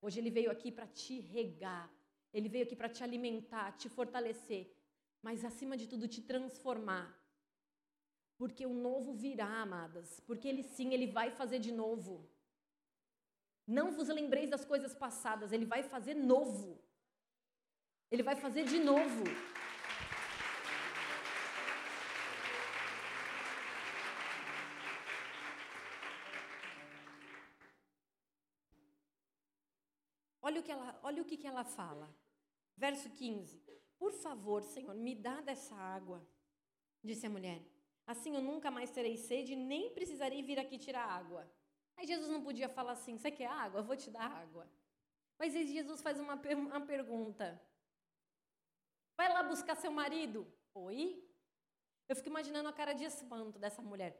Hoje ele veio aqui para te regar, ele veio aqui para te alimentar, te fortalecer, mas acima de tudo te transformar. Porque o novo virá, amadas. Porque ele sim, ele vai fazer de novo. Não vos lembreis das coisas passadas, ele vai fazer novo. Ele vai fazer de novo. Olha o que ela, olha o que, que ela fala. Verso 15. Por favor, Senhor, me dá dessa água, disse a mulher. Assim eu nunca mais terei sede, nem precisarei vir aqui tirar água. Aí Jesus não podia falar assim: Você quer água? Eu vou te dar água. Mas aí Jesus faz uma, uma pergunta: Vai lá buscar seu marido? Oi? Eu fico imaginando a cara de espanto dessa mulher.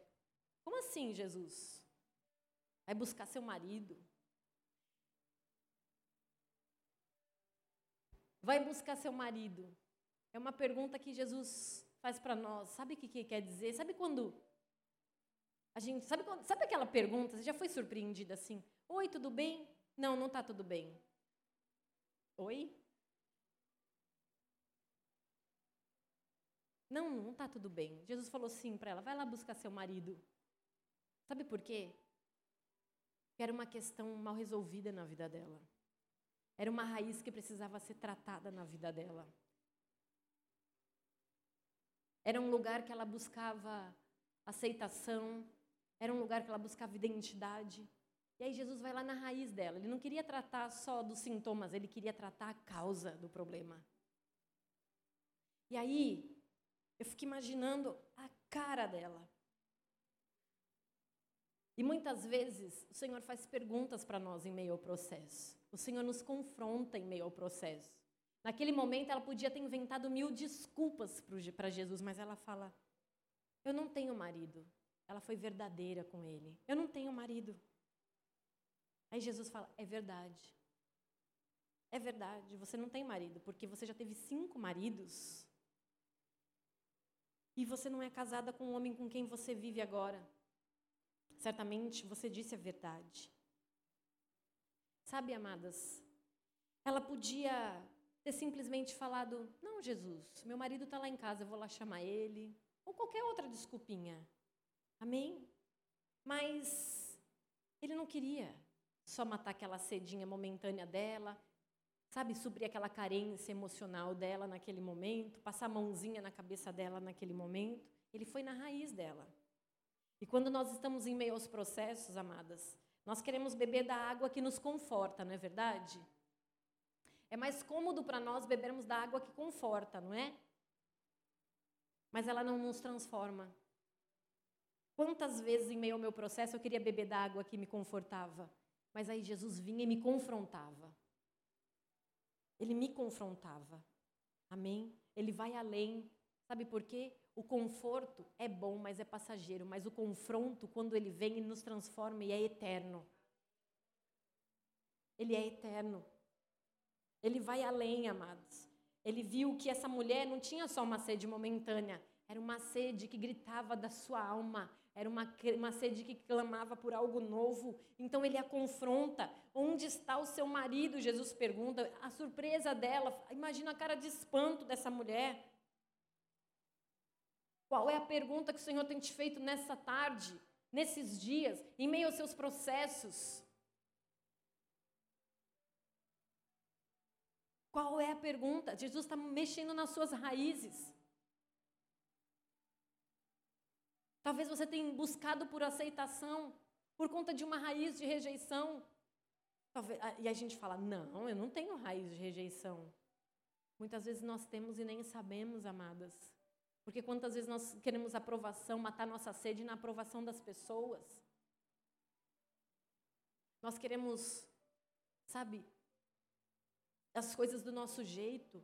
Como assim, Jesus? Vai buscar seu marido? Vai buscar seu marido? É uma pergunta que Jesus faz para nós. Sabe o que, que quer dizer? Sabe quando a gente sabe, quando, sabe aquela pergunta? Você já foi surpreendida assim? Oi, tudo bem? Não, não está tudo bem. Oi? Não, não está tudo bem. Jesus falou sim para ela: vai lá buscar seu marido. Sabe por quê? Era uma questão mal resolvida na vida dela. Era uma raiz que precisava ser tratada na vida dela. Era um lugar que ela buscava aceitação, era um lugar que ela buscava identidade. E aí Jesus vai lá na raiz dela. Ele não queria tratar só dos sintomas, ele queria tratar a causa do problema. E aí, eu fico imaginando a cara dela. E muitas vezes o Senhor faz perguntas para nós em meio ao processo. O Senhor nos confronta em meio ao processo. Naquele momento, ela podia ter inventado mil desculpas para Jesus, mas ela fala: Eu não tenho marido. Ela foi verdadeira com ele. Eu não tenho marido. Aí Jesus fala: É verdade. É verdade, você não tem marido, porque você já teve cinco maridos. E você não é casada com o homem com quem você vive agora. Certamente você disse a verdade. Sabe, amadas, ela podia ter simplesmente falado: Não, Jesus, meu marido está lá em casa, eu vou lá chamar ele. Ou qualquer outra desculpinha. Amém? Mas Ele não queria só matar aquela sedinha momentânea dela, sabe, suprir aquela carência emocional dela naquele momento, passar a mãozinha na cabeça dela naquele momento. Ele foi na raiz dela. E quando nós estamos em meio aos processos, amadas, nós queremos beber da água que nos conforta, não é verdade? É mais cômodo para nós bebermos da água que conforta, não é? Mas ela não nos transforma. Quantas vezes em meio ao meu processo eu queria beber da água que me confortava, mas aí Jesus vinha e me confrontava. Ele me confrontava. Amém? Ele vai além. Sabe por quê? O conforto é bom, mas é passageiro. Mas o confronto, quando ele vem, ele nos transforma e é eterno. Ele é eterno. Ele vai além, amados. Ele viu que essa mulher não tinha só uma sede momentânea, era uma sede que gritava da sua alma, era uma, uma sede que clamava por algo novo. Então ele a confronta. Onde está o seu marido? Jesus pergunta. A surpresa dela, imagina a cara de espanto dessa mulher. Qual é a pergunta que o Senhor tem te feito nessa tarde, nesses dias, em meio aos seus processos? Qual é a pergunta? Jesus está mexendo nas suas raízes. Talvez você tenha buscado por aceitação, por conta de uma raiz de rejeição. Talvez, e a gente fala: não, eu não tenho raiz de rejeição. Muitas vezes nós temos e nem sabemos, amadas. Porque quantas vezes nós queremos aprovação, matar nossa sede na aprovação das pessoas. Nós queremos, sabe, as coisas do nosso jeito.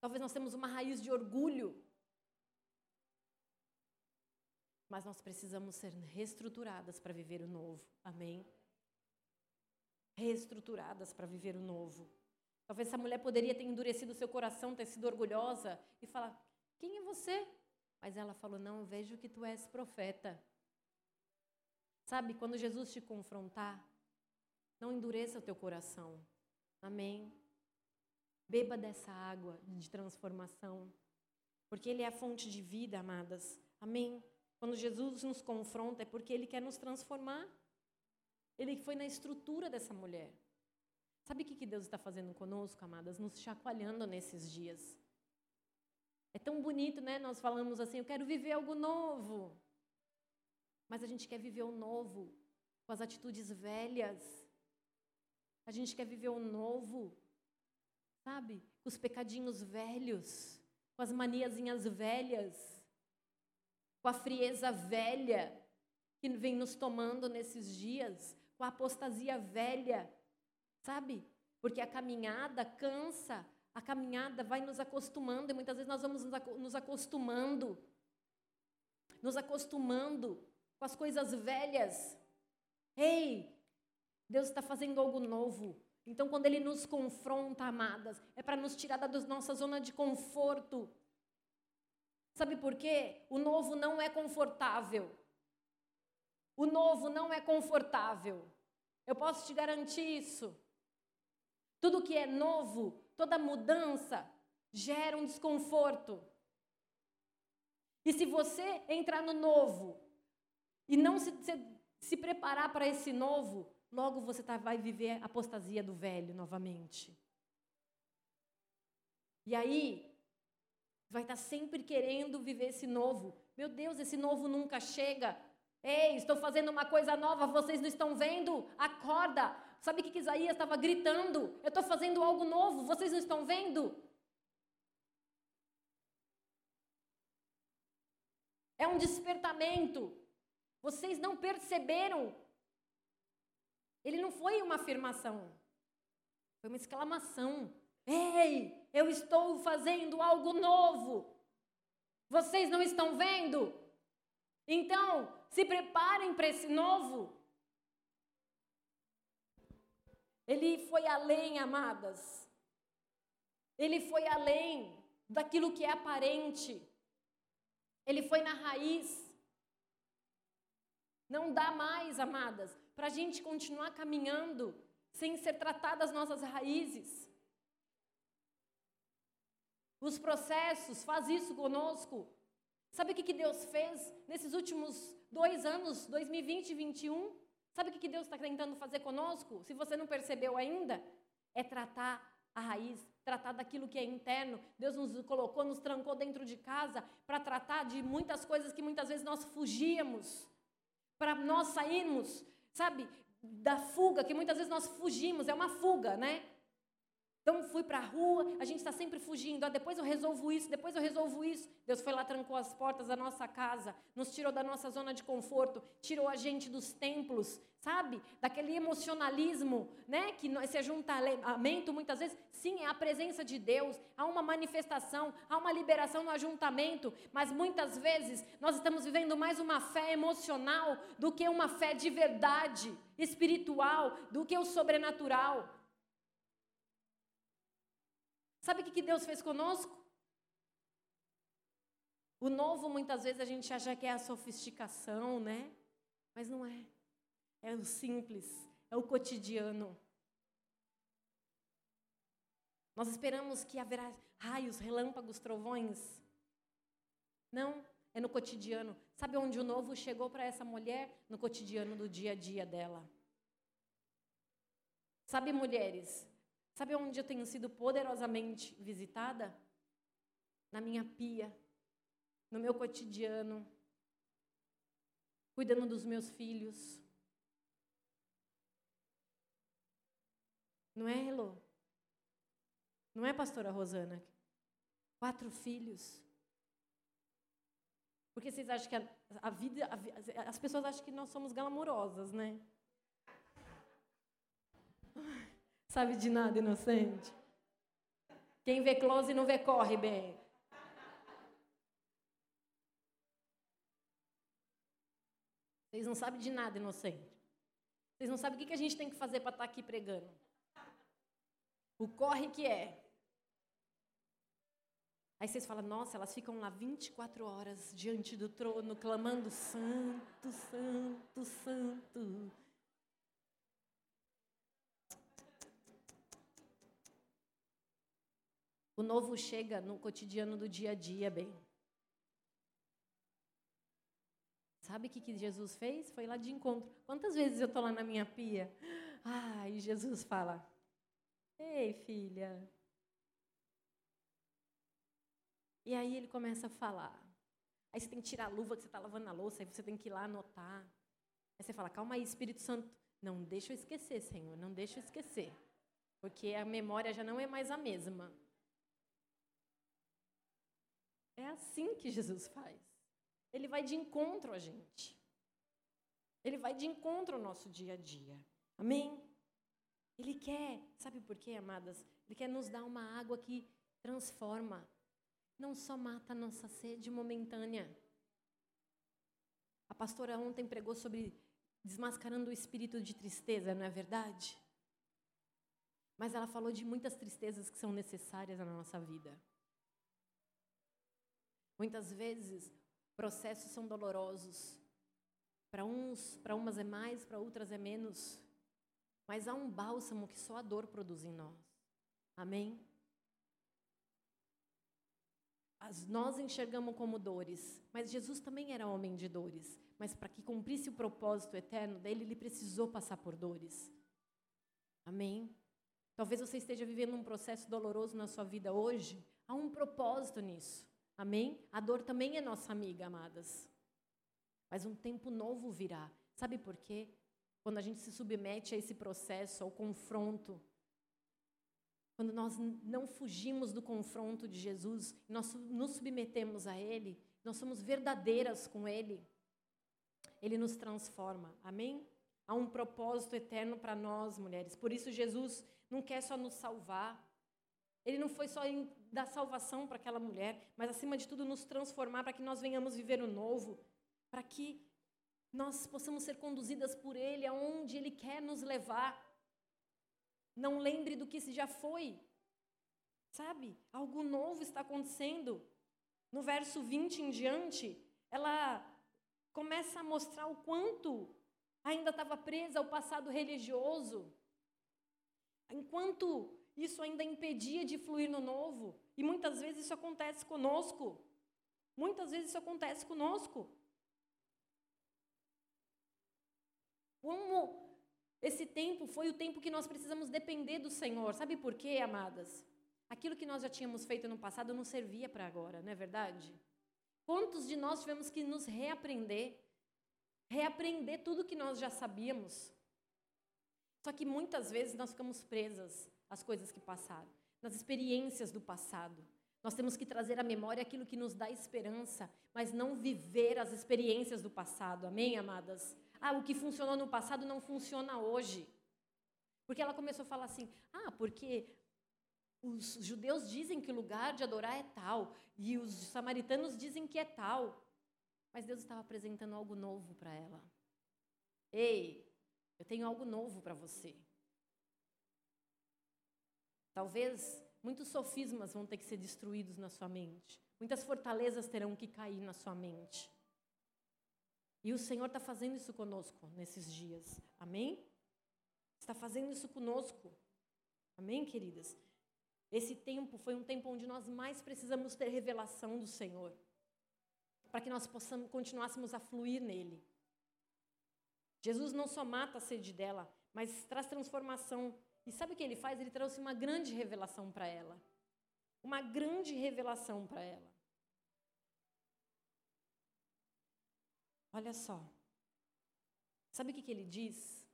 Talvez nós temos uma raiz de orgulho. Mas nós precisamos ser reestruturadas para viver o novo. Amém? Reestruturadas para viver o novo. Talvez essa mulher poderia ter endurecido seu coração, ter sido orgulhosa e falar: quem é você? Mas ela falou: Não, vejo que tu és profeta. Sabe, quando Jesus te confrontar, não endureça o teu coração. Amém. Beba dessa água de transformação, porque Ele é a fonte de vida, amadas. Amém. Quando Jesus nos confronta, é porque Ele quer nos transformar. Ele foi na estrutura dessa mulher. Sabe o que Deus está fazendo conosco, amadas? Nos chacoalhando nesses dias. É tão bonito, né? Nós falamos assim, eu quero viver algo novo. Mas a gente quer viver o novo com as atitudes velhas. A gente quer viver o novo, sabe? Com os pecadinhos velhos, com as maniazinhas velhas, com a frieza velha que vem nos tomando nesses dias, com a apostasia velha, sabe? Porque a caminhada cansa, a caminhada vai nos acostumando, e muitas vezes nós vamos nos acostumando, nos acostumando com as coisas velhas. Ei, Deus está fazendo algo novo. Então, quando Ele nos confronta, amadas, é para nos tirar da nossa zona de conforto. Sabe por quê? O novo não é confortável. O novo não é confortável. Eu posso te garantir isso. Tudo que é novo toda mudança gera um desconforto. E se você entrar no novo e não se, se, se preparar para esse novo, logo você tá, vai viver a apostasia do velho novamente. E aí, vai estar tá sempre querendo viver esse novo. Meu Deus, esse novo nunca chega. Ei, estou fazendo uma coisa nova, vocês não estão vendo? Acorda, Sabe o que Isaías estava gritando? Eu estou fazendo algo novo, vocês não estão vendo? É um despertamento. Vocês não perceberam. Ele não foi uma afirmação, foi uma exclamação. Ei, eu estou fazendo algo novo. Vocês não estão vendo? Então, se preparem para esse novo. Ele foi além, amadas. Ele foi além daquilo que é aparente. Ele foi na raiz. Não dá mais, amadas, para a gente continuar caminhando sem ser tratadas nossas raízes. Os processos faz isso conosco. Sabe o que Deus fez nesses últimos dois anos, 2020 e 2021? Sabe o que Deus está tentando fazer conosco? Se você não percebeu ainda, é tratar a raiz, tratar daquilo que é interno. Deus nos colocou, nos trancou dentro de casa para tratar de muitas coisas que muitas vezes nós fugíamos. Para nós sairmos, sabe, da fuga, que muitas vezes nós fugimos, é uma fuga, né? Então fui para a rua, a gente está sempre fugindo. Ah, depois eu resolvo isso, depois eu resolvo isso. Deus foi lá, trancou as portas da nossa casa, nos tirou da nossa zona de conforto, tirou a gente dos templos, sabe? Daquele emocionalismo, né? Que esse ajuntamento muitas vezes, sim, é a presença de Deus, há uma manifestação, há uma liberação no ajuntamento, mas muitas vezes nós estamos vivendo mais uma fé emocional do que uma fé de verdade, espiritual, do que o sobrenatural. Sabe o que Deus fez conosco? O novo, muitas vezes, a gente acha que é a sofisticação, né? Mas não é. É o simples, é o cotidiano. Nós esperamos que haverá raios, relâmpagos, trovões. Não, é no cotidiano. Sabe onde o novo chegou para essa mulher? No cotidiano do dia a dia dela. Sabe, mulheres, Sabe onde eu tenho sido poderosamente visitada? Na minha pia, no meu cotidiano, cuidando dos meus filhos. Não é, Elô? Não é, pastora Rosana? Quatro filhos. Porque vocês acham que a, a vida. A, as pessoas acham que nós somos glamurosas, né? Sabe de nada, inocente. Quem vê close não vê corre bem. Vocês não sabem de nada, inocente. Vocês não sabem o que a gente tem que fazer para estar tá aqui pregando. O corre que é. Aí vocês falam, nossa, elas ficam lá 24 horas diante do trono, clamando: Santo, Santo, Santo. O novo chega no cotidiano do dia a dia, bem. Sabe o que, Jesus fez? Foi lá de encontro. Quantas vezes eu estou lá na minha pia? Ah, e Jesus fala: Ei, filha. E aí ele começa a falar. Aí você tem que tirar a luva que você está lavando a louça, aí você tem que ir lá anotar. Aí você fala: Calma aí, Espírito Santo. Não deixa eu esquecer, Senhor, não deixa eu esquecer. Porque a memória já não é mais a mesma. É assim que Jesus faz. Ele vai de encontro a gente. Ele vai de encontro ao nosso dia a dia. Amém? Ele quer, sabe por quê, amadas? Ele quer nos dar uma água que transforma. Não só mata a nossa sede momentânea. A pastora ontem pregou sobre desmascarando o espírito de tristeza, não é verdade? Mas ela falou de muitas tristezas que são necessárias na nossa vida. Muitas vezes, processos são dolorosos. Para uns, para umas é mais, para outras é menos. Mas há um bálsamo que só a dor produz em nós. Amém? As, nós enxergamos como dores, mas Jesus também era homem de dores. Mas para que cumprisse o propósito eterno dele, ele precisou passar por dores. Amém? Talvez você esteja vivendo um processo doloroso na sua vida hoje. Há um propósito nisso. Amém? A dor também é nossa amiga, amadas. Mas um tempo novo virá. Sabe por quê? Quando a gente se submete a esse processo, ao confronto, quando nós não fugimos do confronto de Jesus, nós nos submetemos a Ele, nós somos verdadeiras com Ele, Ele nos transforma. Amém? Há um propósito eterno para nós, mulheres. Por isso, Jesus não quer só nos salvar, ele não foi só em dar salvação para aquela mulher, mas acima de tudo nos transformar para que nós venhamos viver o novo, para que nós possamos ser conduzidas por Ele aonde Ele quer nos levar. Não lembre do que já foi. Sabe? Algo novo está acontecendo. No verso 20 em diante, ela começa a mostrar o quanto ainda estava presa ao passado religioso. Enquanto isso ainda impedia de fluir no novo. E muitas vezes isso acontece conosco. Muitas vezes isso acontece conosco. Como esse tempo foi o tempo que nós precisamos depender do Senhor. Sabe por quê, amadas? Aquilo que nós já tínhamos feito no passado não servia para agora, não é verdade? Quantos de nós tivemos que nos reaprender? Reaprender tudo que nós já sabíamos. Só que muitas vezes nós ficamos presas às coisas que passaram, nas experiências do passado. Nós temos que trazer à memória aquilo que nos dá esperança, mas não viver as experiências do passado. Amém, amadas? Ah, o que funcionou no passado não funciona hoje. Porque ela começou a falar assim: ah, porque os judeus dizem que o lugar de adorar é tal, e os samaritanos dizem que é tal. Mas Deus estava apresentando algo novo para ela. Ei, eu tenho algo novo para você. Talvez muitos sofismas vão ter que ser destruídos na sua mente. Muitas fortalezas terão que cair na sua mente. E o Senhor está fazendo isso conosco nesses dias. Amém? Está fazendo isso conosco. Amém, queridas? Esse tempo foi um tempo onde nós mais precisamos ter revelação do Senhor, para que nós possamos continuássemos a fluir nele. Jesus não só mata a sede dela, mas traz transformação. E sabe o que ele faz? Ele trouxe uma grande revelação para ela. Uma grande revelação para ela. Olha só. Sabe o que, que ele diz?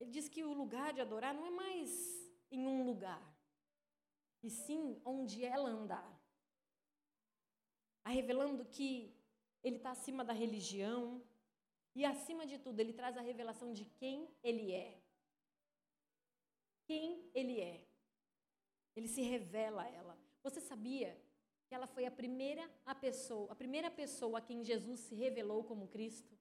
Ele diz que o lugar de adorar não é mais em um lugar e sim onde ela andar. A revelando que ele está acima da religião e, acima de tudo, ele traz a revelação de quem ele é. Quem ele é. Ele se revela a ela. Você sabia que ela foi a primeira a pessoa, a primeira pessoa a quem Jesus se revelou como Cristo?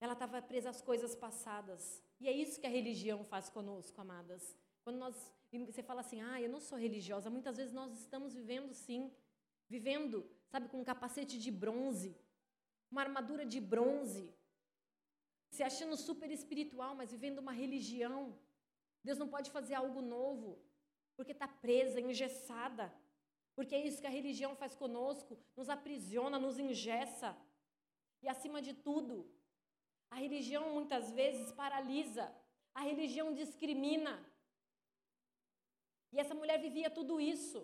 Ela estava presa às coisas passadas. E é isso que a religião faz conosco, amadas. Quando nós você fala assim, ah, eu não sou religiosa. Muitas vezes nós estamos vivendo sim, vivendo, sabe, com um capacete de bronze, uma armadura de bronze, se achando super espiritual, mas vivendo uma religião. Deus não pode fazer algo novo, porque está presa, engessada. Porque é isso que a religião faz conosco, nos aprisiona, nos engessa. E acima de tudo, a religião muitas vezes paralisa, a religião discrimina. E essa mulher vivia tudo isso.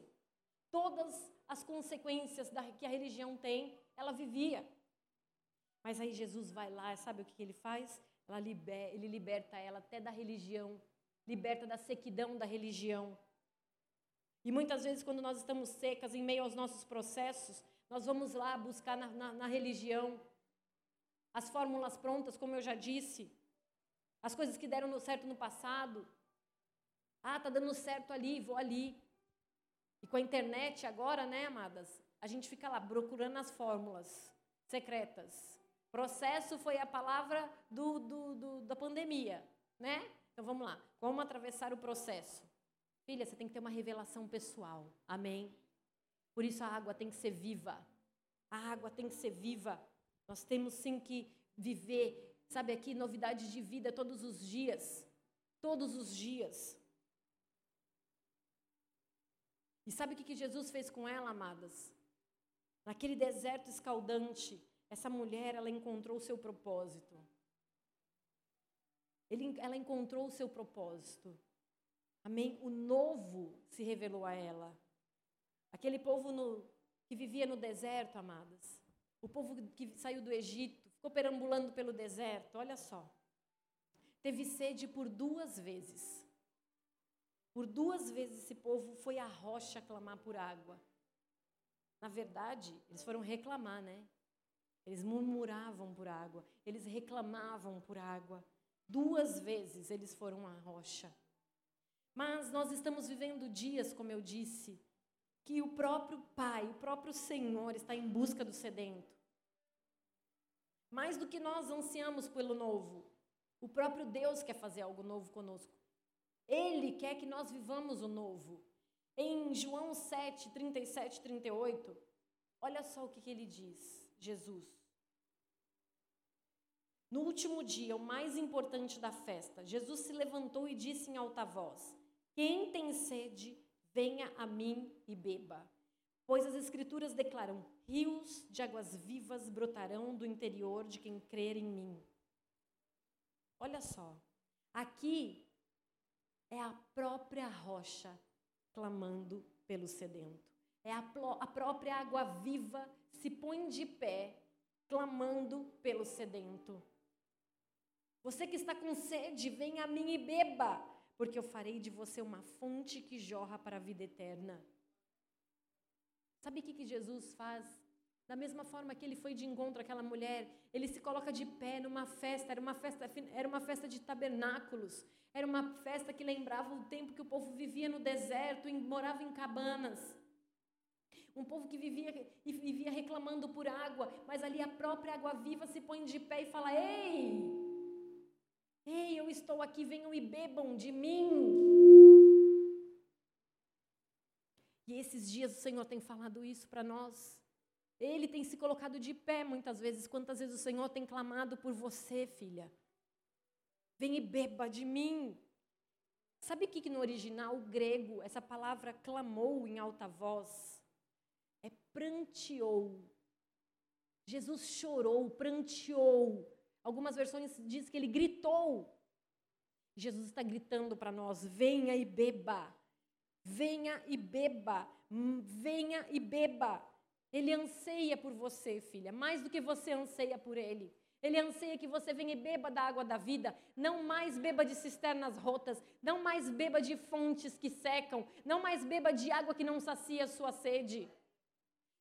Todas as consequências da, que a religião tem, ela vivia. Mas aí Jesus vai lá, sabe o que ele faz? Liber, ele liberta ela até da religião, liberta da sequidão da religião. E muitas vezes, quando nós estamos secas, em meio aos nossos processos, nós vamos lá buscar na, na, na religião as fórmulas prontas, como eu já disse, as coisas que deram certo no passado, ah, tá dando certo ali, vou ali. E com a internet agora, né, amadas? A gente fica lá procurando as fórmulas secretas. Processo foi a palavra do, do, do, da pandemia, né? Então vamos lá. Como atravessar o processo? Filha, você tem que ter uma revelação pessoal. Amém? Por isso a água tem que ser viva. A água tem que ser viva. Nós temos sim que viver, sabe aqui, novidades de vida todos os dias. Todos os dias. E sabe o que Jesus fez com ela, amadas? Naquele deserto escaldante, essa mulher, ela encontrou o seu propósito. Ele, ela encontrou o seu propósito. Amém? O novo se revelou a ela. Aquele povo no, que vivia no deserto, amadas. O povo que saiu do Egito, ficou perambulando pelo deserto, olha só. Teve sede por duas vezes. Por duas vezes esse povo foi à rocha clamar por água. Na verdade, eles foram reclamar, né? Eles murmuravam por água, eles reclamavam por água. Duas vezes eles foram à rocha. Mas nós estamos vivendo dias, como eu disse, que o próprio Pai, o próprio Senhor está em busca do sedento. Mais do que nós ansiamos pelo novo, o próprio Deus quer fazer algo novo conosco. Ele quer que nós vivamos o novo. Em João 7, 37, 38, olha só o que, que ele diz, Jesus. No último dia, o mais importante da festa, Jesus se levantou e disse em alta voz: Quem tem sede, venha a mim e beba. Pois as Escrituras declaram: rios de águas vivas brotarão do interior de quem crer em mim. Olha só. Aqui é a própria rocha clamando pelo sedento. É a, a própria água viva se põe de pé, clamando pelo sedento. Você que está com sede, venha a mim e beba, porque eu farei de você uma fonte que jorra para a vida eterna. Sabe o que, que Jesus faz? Da mesma forma que ele foi de encontro àquela mulher, ele se coloca de pé numa festa, era uma festa, era uma festa de tabernáculos, era uma festa que lembrava o tempo que o povo vivia no deserto e morava em cabanas. Um povo que vivia vivia reclamando por água, mas ali a própria água viva se põe de pé e fala: Ei, ei, eu estou aqui, venham e bebam de mim. E esses dias o Senhor tem falado isso para nós. Ele tem se colocado de pé muitas vezes. Quantas vezes o Senhor tem clamado por você, filha? Vem e beba de mim. Sabe o que, que no original grego essa palavra clamou em alta voz? É pranteou. Jesus chorou, pranteou. Algumas versões dizem que ele gritou. Jesus está gritando para nós: venha e beba. Venha e beba. Venha e beba. Ele anseia por você, filha, mais do que você anseia por ele. Ele anseia que você venha e beba da água da vida, não mais beba de cisternas rotas, não mais beba de fontes que secam, não mais beba de água que não sacia a sua sede.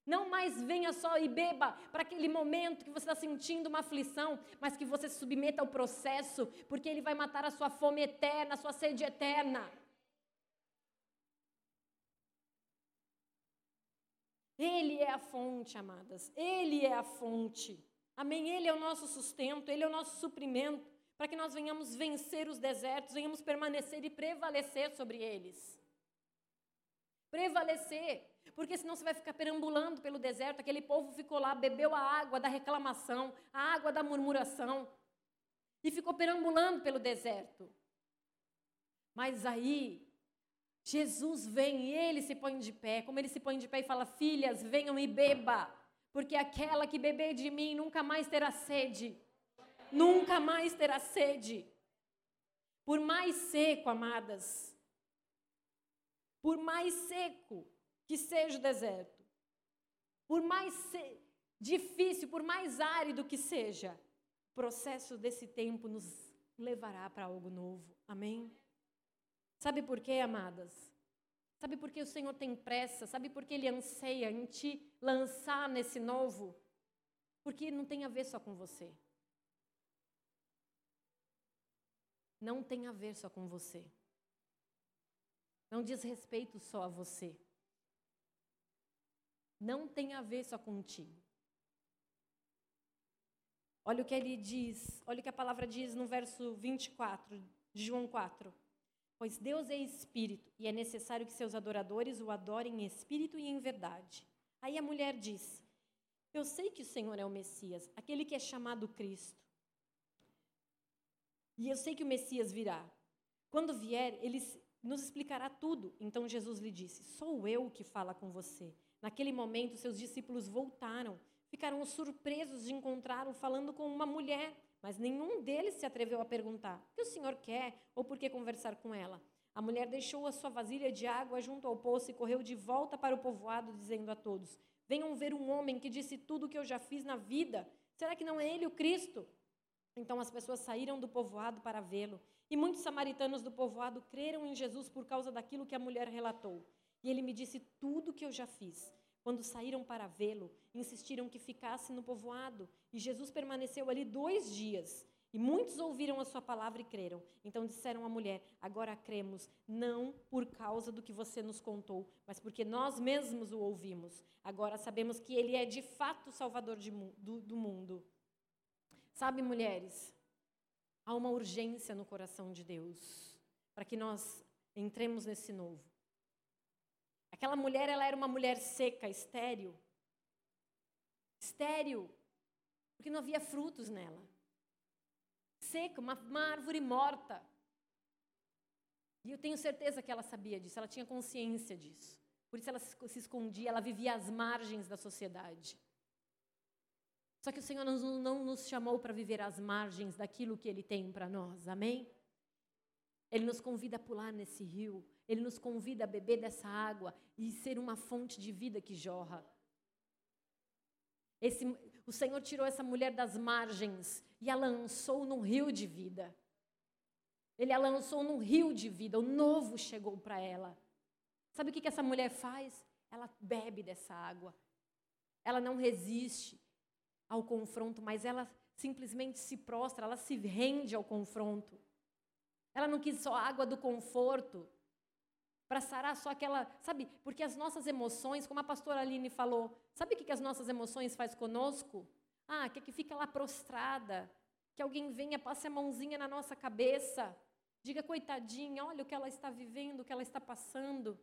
Não mais venha só e beba para aquele momento que você está sentindo uma aflição, mas que você se submeta ao processo, porque ele vai matar a sua fome eterna, a sua sede eterna. Ele é a fonte, amadas. Ele é a fonte. Amém? Ele é o nosso sustento, Ele é o nosso suprimento, para que nós venhamos vencer os desertos, venhamos permanecer e prevalecer sobre eles. Prevalecer, porque senão você vai ficar perambulando pelo deserto. Aquele povo ficou lá, bebeu a água da reclamação, a água da murmuração, e ficou perambulando pelo deserto. Mas aí, Jesus vem e ele se põe de pé, como ele se põe de pé e fala: Filhas, venham e beba porque aquela que beber de mim nunca mais terá sede. Nunca mais terá sede. Por mais seco, amadas, por mais seco que seja o deserto, por mais difícil, por mais árido que seja, o processo desse tempo nos levará para algo novo. Amém? Sabe por quê, amadas? Sabe por que o Senhor tem pressa? Sabe por que Ele anseia em te lançar nesse novo? Porque não tem a ver só com você. Não tem a ver só com você. Não diz respeito só a você. Não tem a ver só contigo. Olha o que ele diz, olha o que a palavra diz no verso 24 de João 4. Pois Deus é espírito e é necessário que seus adoradores o adorem em espírito e em verdade. Aí a mulher disse: Eu sei que o Senhor é o Messias, aquele que é chamado Cristo. E eu sei que o Messias virá. Quando vier, ele nos explicará tudo. Então Jesus lhe disse: Sou eu que fala com você. Naquele momento, seus discípulos voltaram. Ficaram surpresos de encontrá-lo falando com uma mulher. Mas nenhum deles se atreveu a perguntar: O que o senhor quer ou por que conversar com ela? A mulher deixou a sua vasilha de água junto ao poço e correu de volta para o povoado, dizendo a todos: Venham ver um homem que disse tudo o que eu já fiz na vida. Será que não é ele o Cristo? Então as pessoas saíram do povoado para vê-lo. E muitos samaritanos do povoado creram em Jesus por causa daquilo que a mulher relatou. E ele me disse tudo o que eu já fiz. Quando saíram para vê-lo, insistiram que ficasse no povoado, e Jesus permaneceu ali dois dias. E muitos ouviram a sua palavra e creram. Então disseram à mulher: Agora cremos, não por causa do que você nos contou, mas porque nós mesmos o ouvimos. Agora sabemos que ele é de fato o Salvador de, do, do mundo. Sabe, mulheres, há uma urgência no coração de Deus para que nós entremos nesse novo. Aquela mulher, ela era uma mulher seca, estéril. Estéril, porque não havia frutos nela. Seca, uma, uma árvore morta. E eu tenho certeza que ela sabia disso, ela tinha consciência disso. Por isso ela se escondia, ela vivia às margens da sociedade. Só que o Senhor não, nos chamou para viver às margens daquilo que Ele tem para nós, amém? Ele nos convida a pular nesse rio, Ele nos convida a beber dessa água e ser uma fonte de vida que jorra. Esse, o Senhor tirou essa mulher das margens e a lançou num rio de vida. Ele a lançou num rio de vida, o novo chegou para ela. Sabe o que, que essa mulher faz? Ela bebe dessa água. Ela não resiste ao confronto, mas ela simplesmente se prostra, ela se rende ao confronto. Ela não quis só água do conforto, para sarar só aquela, sabe? Porque as nossas emoções, como a pastora Aline falou, sabe o que, que as nossas emoções faz conosco? Ah, quer que fica lá prostrada, que alguém venha, passe a mãozinha na nossa cabeça, diga, coitadinha, olha o que ela está vivendo, o que ela está passando.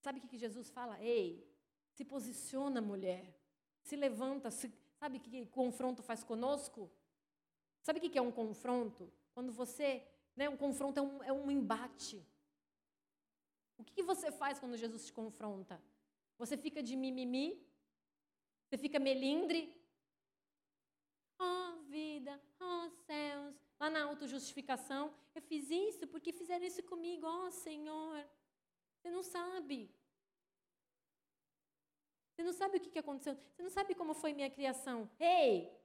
Sabe o que, que Jesus fala? Ei, se posiciona, mulher, se levanta, se, sabe o que, confronto faz conosco? Sabe o que, é um confronto? Quando você, né, um confronto é um, é um embate. O que você faz quando Jesus te confronta? Você fica de mimimi? Você fica melindre? Oh, vida, oh, céus. Lá na autojustificação, eu fiz isso porque fizeram isso comigo, oh, Senhor. Você não sabe. Você não sabe o que aconteceu. Você não sabe como foi minha criação. Ei!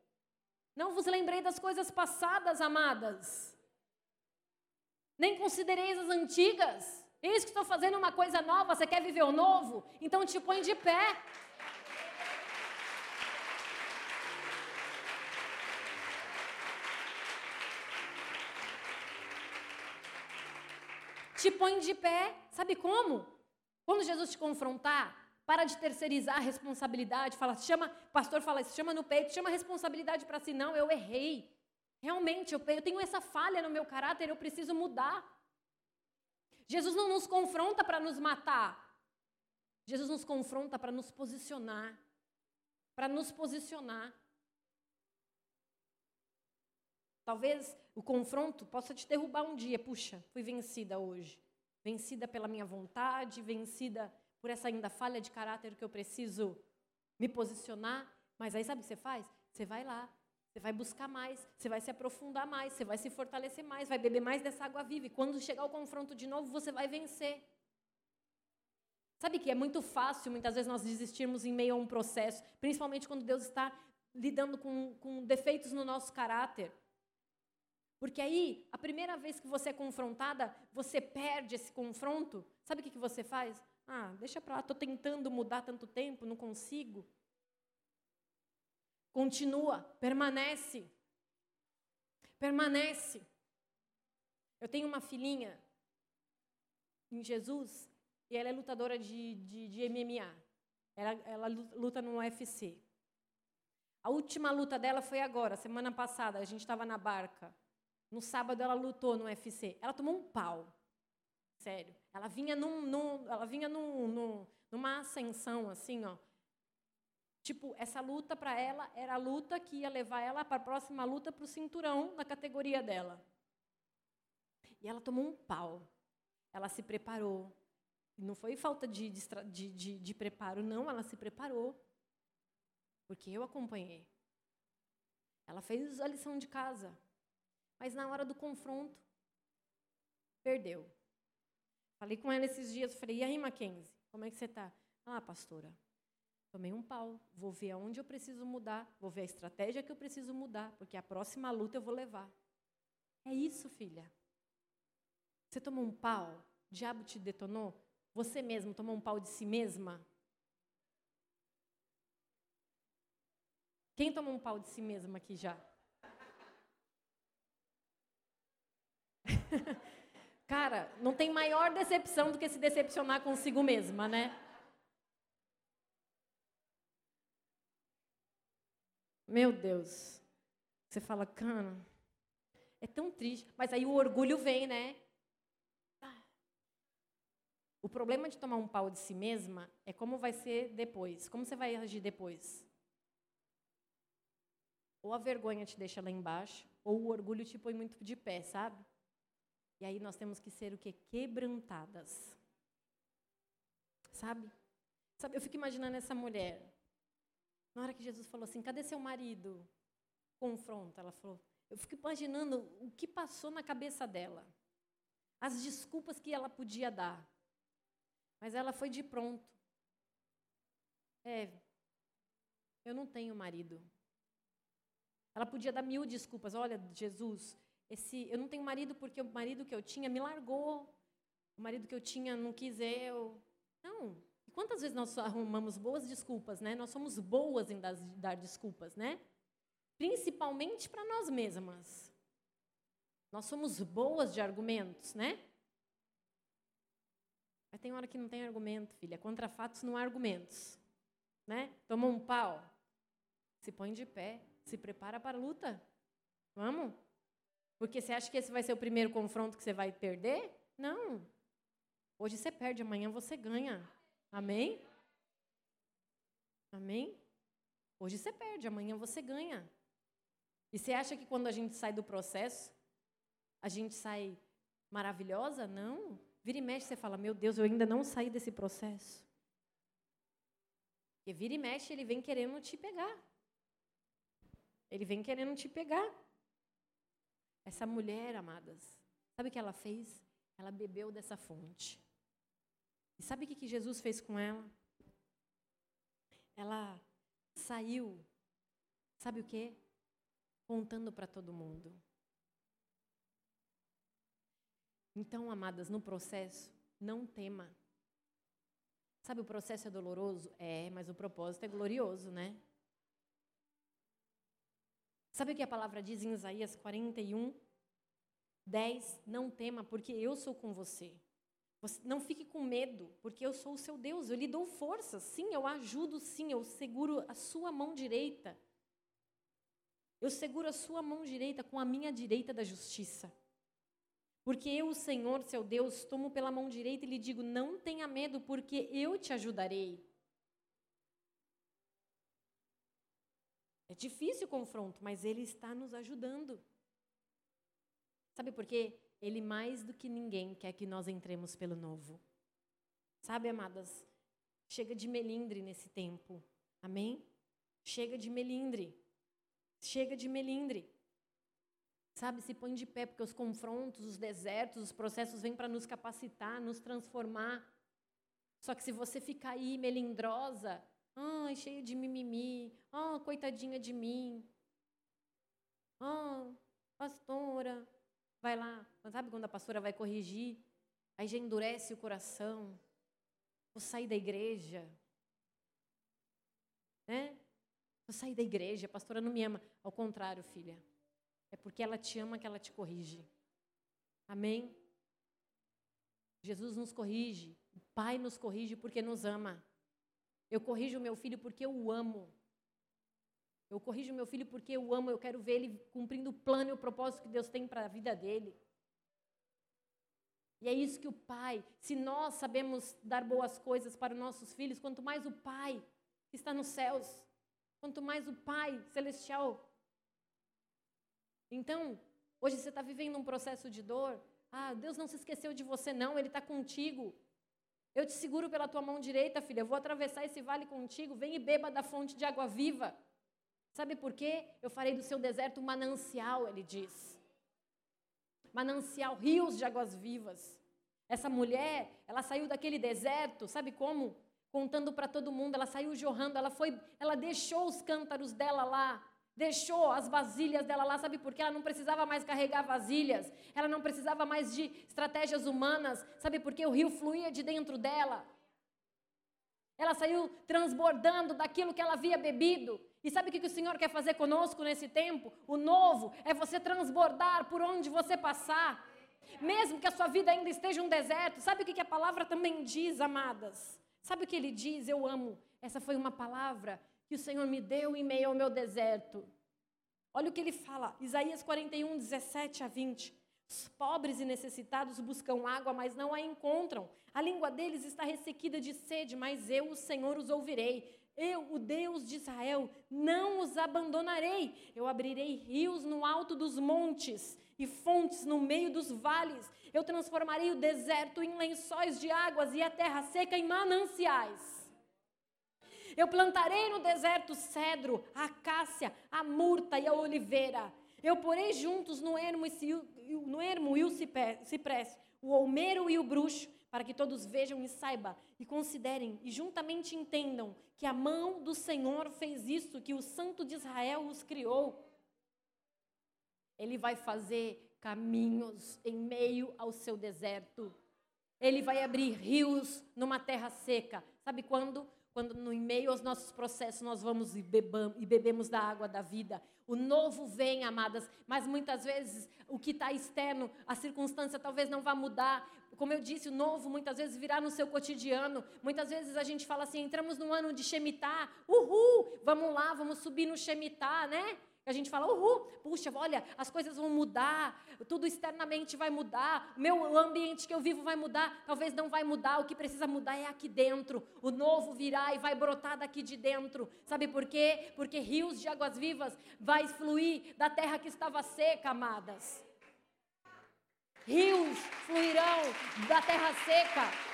Não vos lembrei das coisas passadas, amadas. Nem considereis as antigas. Eis que estou fazendo uma coisa nova, você quer viver o novo? Então te põe de pé. Te põe de pé. Sabe como? Quando Jesus te confrontar, para de terceirizar a responsabilidade. Fala, chama, pastor fala chama no peito, chama a responsabilidade para si. Não, eu errei. Realmente, eu, eu tenho essa falha no meu caráter, eu preciso mudar. Jesus não nos confronta para nos matar. Jesus nos confronta para nos posicionar. Para nos posicionar. Talvez o confronto possa te derrubar um dia. Puxa, fui vencida hoje. Vencida pela minha vontade, vencida por essa ainda falha de caráter que eu preciso me posicionar. Mas aí sabe o que você faz? Você vai lá, você vai buscar mais, você vai se aprofundar mais, você vai se fortalecer mais, vai beber mais dessa água viva. E quando chegar o confronto de novo, você vai vencer. Sabe que é muito fácil, muitas vezes, nós desistirmos em meio a um processo, principalmente quando Deus está lidando com, com defeitos no nosso caráter. Porque aí, a primeira vez que você é confrontada, você perde esse confronto. Sabe o que, que você faz? Ah, deixa para lá, estou tentando mudar tanto tempo, não consigo. Continua, permanece. Permanece. Eu tenho uma filhinha em Jesus e ela é lutadora de, de, de MMA. Ela, ela luta no UFC. A última luta dela foi agora, semana passada. A gente estava na barca. No sábado ela lutou no UFC. Ela tomou um pau. Sério. Ela vinha, num, num ela vinha num, num, numa ascensão, assim, ó. Tipo, essa luta para ela era a luta que ia levar ela para a próxima luta para o cinturão na categoria dela. E ela tomou um pau. Ela se preparou. Não foi falta de, de, de, de preparo, não. Ela se preparou. Porque eu acompanhei. Ela fez a lição de casa. Mas na hora do confronto, perdeu. Falei com ela esses dias, falei, e aí, Mackenzie, como é que você está? Ah, pastora, Tomei um pau, vou ver aonde eu preciso mudar, vou ver a estratégia que eu preciso mudar, porque a próxima luta eu vou levar. É isso, filha. Você tomou um pau, o diabo te detonou, você mesmo tomou um pau de si mesma? Quem tomou um pau de si mesma aqui já? Cara, não tem maior decepção do que se decepcionar consigo mesma, né? Meu Deus. Você fala, cana, é tão triste. Mas aí o orgulho vem, né? O problema de tomar um pau de si mesma é como vai ser depois. Como você vai agir depois? Ou a vergonha te deixa lá embaixo, ou o orgulho te põe muito de pé, sabe? E aí nós temos que ser o quê? Quebrantadas. Sabe? Sabe, eu fico imaginando essa mulher Na hora que Jesus falou assim: cadê seu marido? Confronta. Ela falou: eu fico imaginando o que passou na cabeça dela. As desculpas que ela podia dar. Mas ela foi de pronto. É, eu não tenho marido. Ela podia dar mil desculpas. Olha, Jesus, esse, eu não tenho marido porque o marido que eu tinha me largou. O marido que eu tinha não quis eu. Não. E quantas vezes nós arrumamos boas desculpas, né? Nós somos boas em dar, dar desculpas, né? Principalmente para nós mesmas. Nós somos boas de argumentos, né? Mas tem hora que não tem argumento, filha. Contra fatos não há argumentos. Né? Toma um pau. Se põe de pé. Se prepara para a luta. Vamos? Porque você acha que esse vai ser o primeiro confronto que você vai perder? Não. Hoje você perde, amanhã você ganha. Amém? Amém? Hoje você perde, amanhã você ganha. E você acha que quando a gente sai do processo, a gente sai maravilhosa? Não. Vira e mexe, você fala: Meu Deus, eu ainda não saí desse processo. E vira e mexe, ele vem querendo te pegar. Ele vem querendo te pegar. Essa mulher, amadas, sabe o que ela fez? Ela bebeu dessa fonte. E sabe o que Jesus fez com ela? Ela saiu, sabe o quê? Contando para todo mundo. Então, amadas, no processo, não tema. Sabe, o processo é doloroso? É, mas o propósito é glorioso, né? Sabe o que a palavra diz em Isaías 41, 10? Não tema, porque eu sou com você. você. Não fique com medo, porque eu sou o seu Deus. Eu lhe dou força. Sim, eu ajudo, sim, eu seguro a sua mão direita. Eu seguro a sua mão direita com a minha direita da justiça. Porque eu, o Senhor, seu Deus, tomo pela mão direita e lhe digo: não tenha medo, porque eu te ajudarei. É difícil o confronto, mas ele está nos ajudando. Sabe por quê? Ele mais do que ninguém quer que nós entremos pelo novo. Sabe, amadas? Chega de melindre nesse tempo. Amém? Chega de melindre. Chega de melindre. Sabe, se põe de pé, porque os confrontos, os desertos, os processos vêm para nos capacitar, nos transformar. Só que se você ficar aí melindrosa, ai, cheia de mimimi, ah, coitadinha de mim, ah, pastora, vai lá, sabe quando a pastora vai corrigir, aí já endurece o coração, vou sair da igreja, né? Vou sair da igreja, a pastora não me ama. Ao contrário, filha. É porque ela te ama que ela te corrige. Amém? Jesus nos corrige. O Pai nos corrige porque nos ama. Eu corrijo meu filho porque eu o amo. Eu corrijo meu filho porque eu o amo. Eu quero ver ele cumprindo o plano e o propósito que Deus tem para a vida dele. E é isso que o Pai, se nós sabemos dar boas coisas para os nossos filhos, quanto mais o Pai que está nos céus, quanto mais o Pai celestial então, hoje você está vivendo um processo de dor. Ah, Deus não se esqueceu de você, não, Ele está contigo. Eu te seguro pela tua mão direita, filha. Eu vou atravessar esse vale contigo. Vem e beba da fonte de água viva. Sabe por quê? Eu farei do seu deserto um manancial, ele diz. Manancial, rios de águas vivas. Essa mulher, ela saiu daquele deserto, sabe como? Contando para todo mundo, ela saiu jorrando, ela foi, ela deixou os cântaros dela lá, Deixou as vasilhas dela lá, sabe por quê? Ela não precisava mais carregar vasilhas, ela não precisava mais de estratégias humanas, sabe por quê? O rio fluía de dentro dela. Ela saiu transbordando daquilo que ela havia bebido. E sabe o que o Senhor quer fazer conosco nesse tempo? O novo é você transbordar por onde você passar. Mesmo que a sua vida ainda esteja um deserto. Sabe o que a palavra também diz, amadas? Sabe o que ele diz? Eu amo. Essa foi uma palavra que o Senhor me deu em meio ao meu deserto. Olha o que ele fala, Isaías 41, 17 a 20. Os pobres e necessitados buscam água, mas não a encontram. A língua deles está ressequida de sede, mas eu, o Senhor, os ouvirei. Eu, o Deus de Israel, não os abandonarei. Eu abrirei rios no alto dos montes e fontes no meio dos vales. Eu transformarei o deserto em lençóis de águas e a terra seca em mananciais. Eu plantarei no deserto cedro, a acácia, a murta e a oliveira. Eu porei juntos no ermo e, no ermo e o cipreste, o olmeiro e o bruxo, para que todos vejam e saibam e considerem e juntamente entendam que a mão do Senhor fez isso, que o Santo de Israel os criou. Ele vai fazer caminhos em meio ao seu deserto. Ele vai abrir rios numa terra seca. Sabe quando? Quando no meio aos nossos processos nós vamos e, bebam, e bebemos da água da vida. O novo vem, amadas, mas muitas vezes o que está externo, a circunstância talvez não vá mudar. Como eu disse, o novo muitas vezes virá no seu cotidiano. Muitas vezes a gente fala assim: entramos no ano de Shemitah, uhul, vamos lá, vamos subir no Shemitah, né? A gente fala, uhul, puxa, olha, as coisas vão mudar, tudo externamente vai mudar, o meu ambiente que eu vivo vai mudar, talvez não vai mudar, o que precisa mudar é aqui dentro. O novo virá e vai brotar daqui de dentro. Sabe por quê? Porque rios de águas vivas vai fluir da terra que estava seca, amadas. Rios fluirão da terra seca.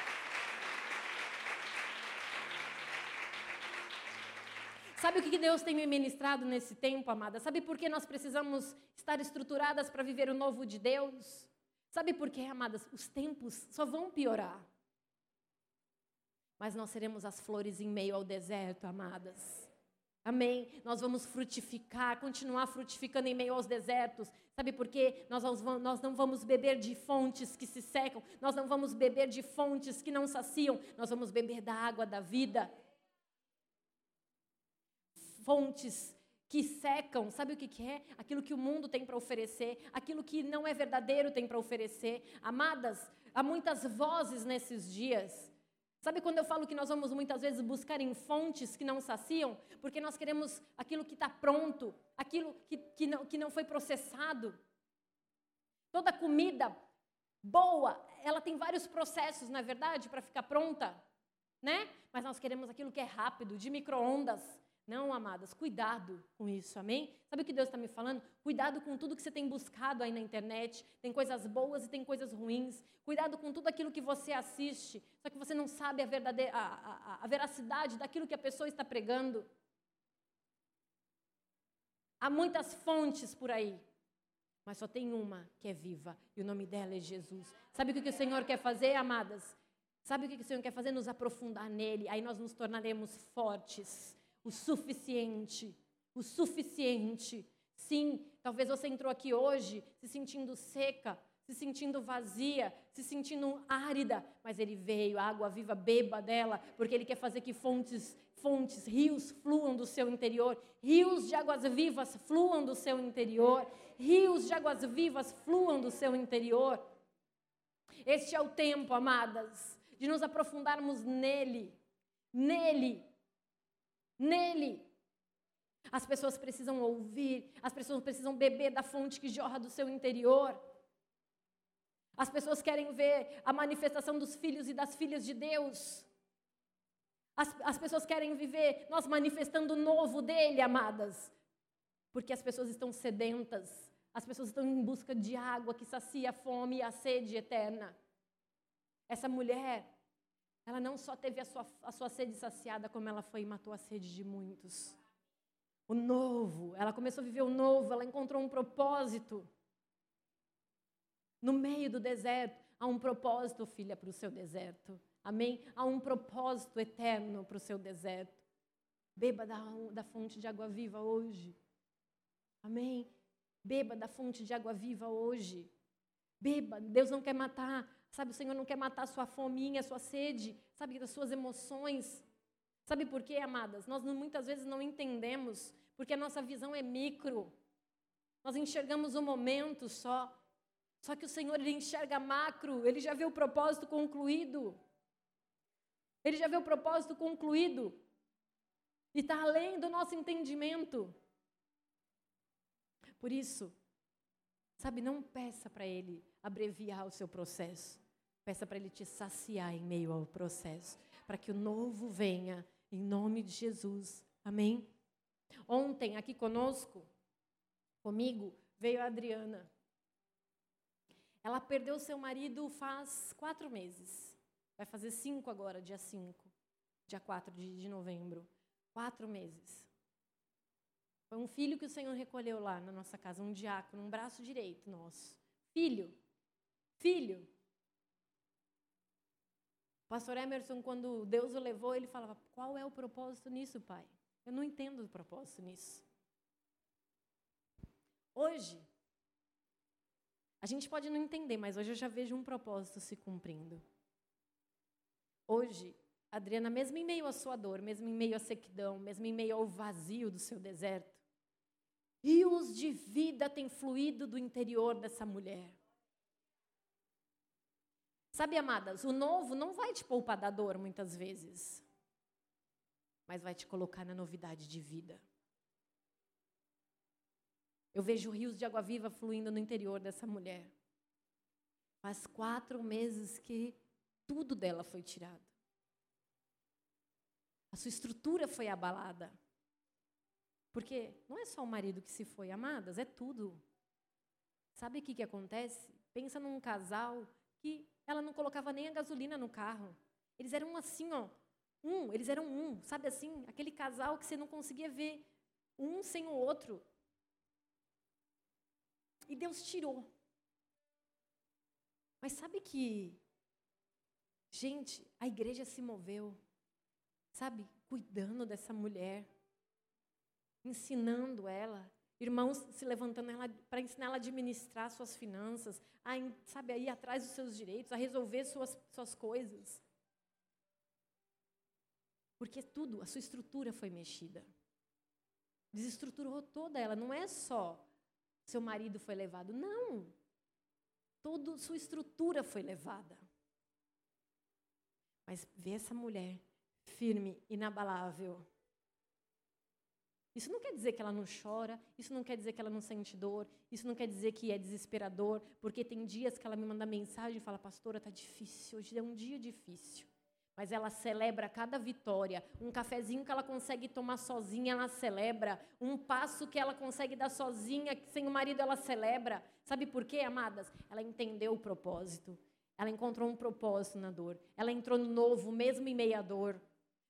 Sabe o que Deus tem me ministrado nesse tempo, amada? Sabe por que nós precisamos estar estruturadas para viver o novo de Deus? Sabe por quê, amadas? Os tempos só vão piorar. Mas nós seremos as flores em meio ao deserto, amadas. Amém? Nós vamos frutificar, continuar frutificando em meio aos desertos. Sabe por quê? Nós, nós não vamos beber de fontes que se secam, nós não vamos beber de fontes que não saciam, nós vamos beber da água da vida fontes que secam, sabe o que, que é? Aquilo que o mundo tem para oferecer, aquilo que não é verdadeiro tem para oferecer. Amadas, há muitas vozes nesses dias. Sabe quando eu falo que nós vamos muitas vezes buscar em fontes que não saciam? Porque nós queremos aquilo que está pronto, aquilo que, que, não, que não foi processado. Toda comida boa, ela tem vários processos, não é verdade, para ficar pronta, né? Mas nós queremos aquilo que é rápido, de micro-ondas, não, amadas, cuidado com isso, amém? Sabe o que Deus está me falando? Cuidado com tudo que você tem buscado aí na internet. Tem coisas boas e tem coisas ruins. Cuidado com tudo aquilo que você assiste, só que você não sabe a, verdadeira, a, a, a veracidade daquilo que a pessoa está pregando. Há muitas fontes por aí, mas só tem uma que é viva, e o nome dela é Jesus. Sabe o que o Senhor quer fazer, amadas? Sabe o que o Senhor quer fazer? Nos aprofundar nele, aí nós nos tornaremos fortes o suficiente. O suficiente. Sim, talvez você entrou aqui hoje se sentindo seca, se sentindo vazia, se sentindo árida, mas ele veio, a água viva, beba dela, porque ele quer fazer que fontes, fontes, rios fluam do seu interior, rios de águas vivas fluam do seu interior, rios de águas vivas fluam do seu interior. Este é o tempo, amadas, de nos aprofundarmos nele, nele, nele. As pessoas precisam ouvir, as pessoas precisam beber da fonte que jorra do seu interior. As pessoas querem ver a manifestação dos filhos e das filhas de Deus. As, as pessoas querem viver nós manifestando o novo dele, amadas. Porque as pessoas estão sedentas, as pessoas estão em busca de água que sacia a fome e a sede eterna. Essa mulher, ela não só teve a sua, a sua sede saciada, como ela foi e matou a sede de muitos. O novo, ela começou a viver o novo, ela encontrou um propósito. No meio do deserto, há um propósito, filha, para o seu deserto. Amém? Há um propósito eterno para o seu deserto. Beba da, da fonte de água viva hoje. Amém? Beba da fonte de água viva hoje. Beba, Deus não quer matar Sabe, o Senhor não quer matar a sua fominha, a sua sede, sabe, das suas emoções. Sabe por quê, amadas? Nós muitas vezes não entendemos, porque a nossa visão é micro. Nós enxergamos o momento só. Só que o Senhor ele enxerga macro, ele já vê o propósito concluído. Ele já vê o propósito concluído. E está além do nosso entendimento. Por isso, sabe, não peça para Ele abreviar o seu processo. Peça para Ele te saciar em meio ao processo, para que o novo venha em nome de Jesus. Amém? Ontem, aqui conosco, comigo, veio a Adriana. Ela perdeu seu marido faz quatro meses. Vai fazer cinco agora, dia cinco, dia 4 de, de novembro. Quatro meses. Foi um filho que o Senhor recolheu lá na nossa casa, um diácono, um braço direito nosso. Filho. Filho. Pastor Emerson, quando Deus o levou, ele falava: Qual é o propósito nisso, pai? Eu não entendo o propósito nisso. Hoje, a gente pode não entender, mas hoje eu já vejo um propósito se cumprindo. Hoje, Adriana, mesmo em meio à sua dor, mesmo em meio à sequidão, mesmo em meio ao vazio do seu deserto, rios de vida têm fluído do interior dessa mulher. Sabe, amadas, o novo não vai te poupar da dor muitas vezes, mas vai te colocar na novidade de vida. Eu vejo rios de água viva fluindo no interior dessa mulher. Faz quatro meses que tudo dela foi tirado. A sua estrutura foi abalada. Porque não é só o marido que se foi, amadas, é tudo. Sabe o que, que acontece? Pensa num casal que ela não colocava nem a gasolina no carro. Eles eram assim, ó, um, eles eram um, sabe assim? Aquele casal que você não conseguia ver um sem o outro. E Deus tirou. Mas sabe que, gente, a igreja se moveu, sabe, cuidando dessa mulher, ensinando ela, irmãos se levantando para ensinar ela a administrar suas finanças, a, sabe, a ir atrás dos seus direitos, a resolver suas, suas coisas. Porque tudo, a sua estrutura foi mexida. Desestruturou toda ela, não é só seu marido foi levado. Não. Toda sua estrutura foi levada. Mas vê essa mulher firme, inabalável. Isso não quer dizer que ela não chora, isso não quer dizer que ela não sente dor, isso não quer dizer que é desesperador, porque tem dias que ela me manda mensagem e fala: Pastora, tá difícil, hoje é um dia difícil mas ela celebra cada vitória. Um cafezinho que ela consegue tomar sozinha, ela celebra. Um passo que ela consegue dar sozinha, sem o marido, ela celebra. Sabe por quê, amadas? Ela entendeu o propósito. Ela encontrou um propósito na dor. Ela entrou no novo, mesmo em meia dor.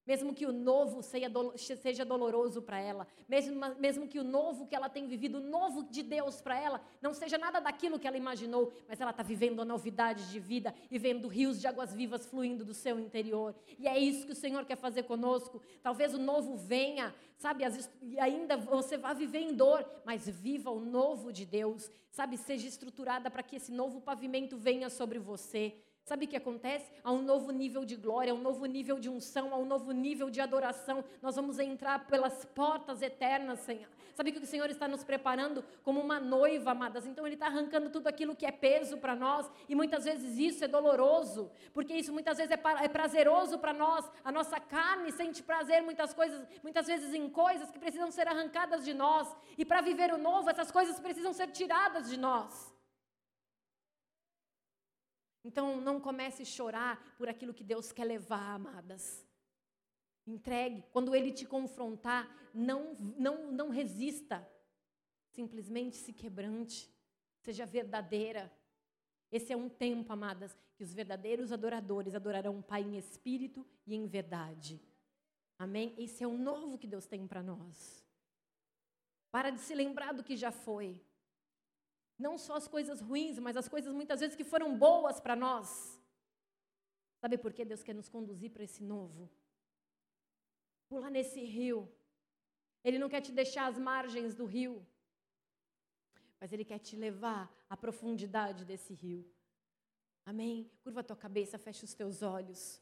Mesmo que o novo seja doloroso para ela, mesmo, mesmo que o novo que ela tem vivido, o novo de Deus para ela, não seja nada daquilo que ela imaginou, mas ela está vivendo a novidade de vida e vendo rios de águas vivas fluindo do seu interior. E é isso que o Senhor quer fazer conosco. Talvez o novo venha, sabe, e ainda você vá viver em dor, mas viva o novo de Deus, sabe, seja estruturada para que esse novo pavimento venha sobre você. Sabe o que acontece? Há um novo nível de glória, um novo nível de unção, há um novo nível de adoração. Nós vamos entrar pelas portas eternas, Senhor. Sabe que o Senhor está nos preparando como uma noiva, amadas? Então Ele está arrancando tudo aquilo que é peso para nós. E muitas vezes isso é doloroso, porque isso muitas vezes é, é prazeroso para nós. A nossa carne sente prazer muitas coisas, muitas vezes em coisas que precisam ser arrancadas de nós. E para viver o novo, essas coisas precisam ser tiradas de nós. Então não comece a chorar por aquilo que Deus quer levar, amadas. Entregue. Quando Ele te confrontar, não, não, não resista. Simplesmente se quebrante. Seja verdadeira. Esse é um tempo, amadas, que os verdadeiros adoradores adorarão o Pai em espírito e em verdade. Amém? Esse é o novo que Deus tem para nós. Para de se lembrar do que já foi. Não só as coisas ruins, mas as coisas muitas vezes que foram boas para nós. Sabe por que Deus quer nos conduzir para esse novo? Pular nesse rio. Ele não quer te deixar às margens do rio, mas Ele quer te levar à profundidade desse rio. Amém? Curva a tua cabeça, fecha os teus olhos.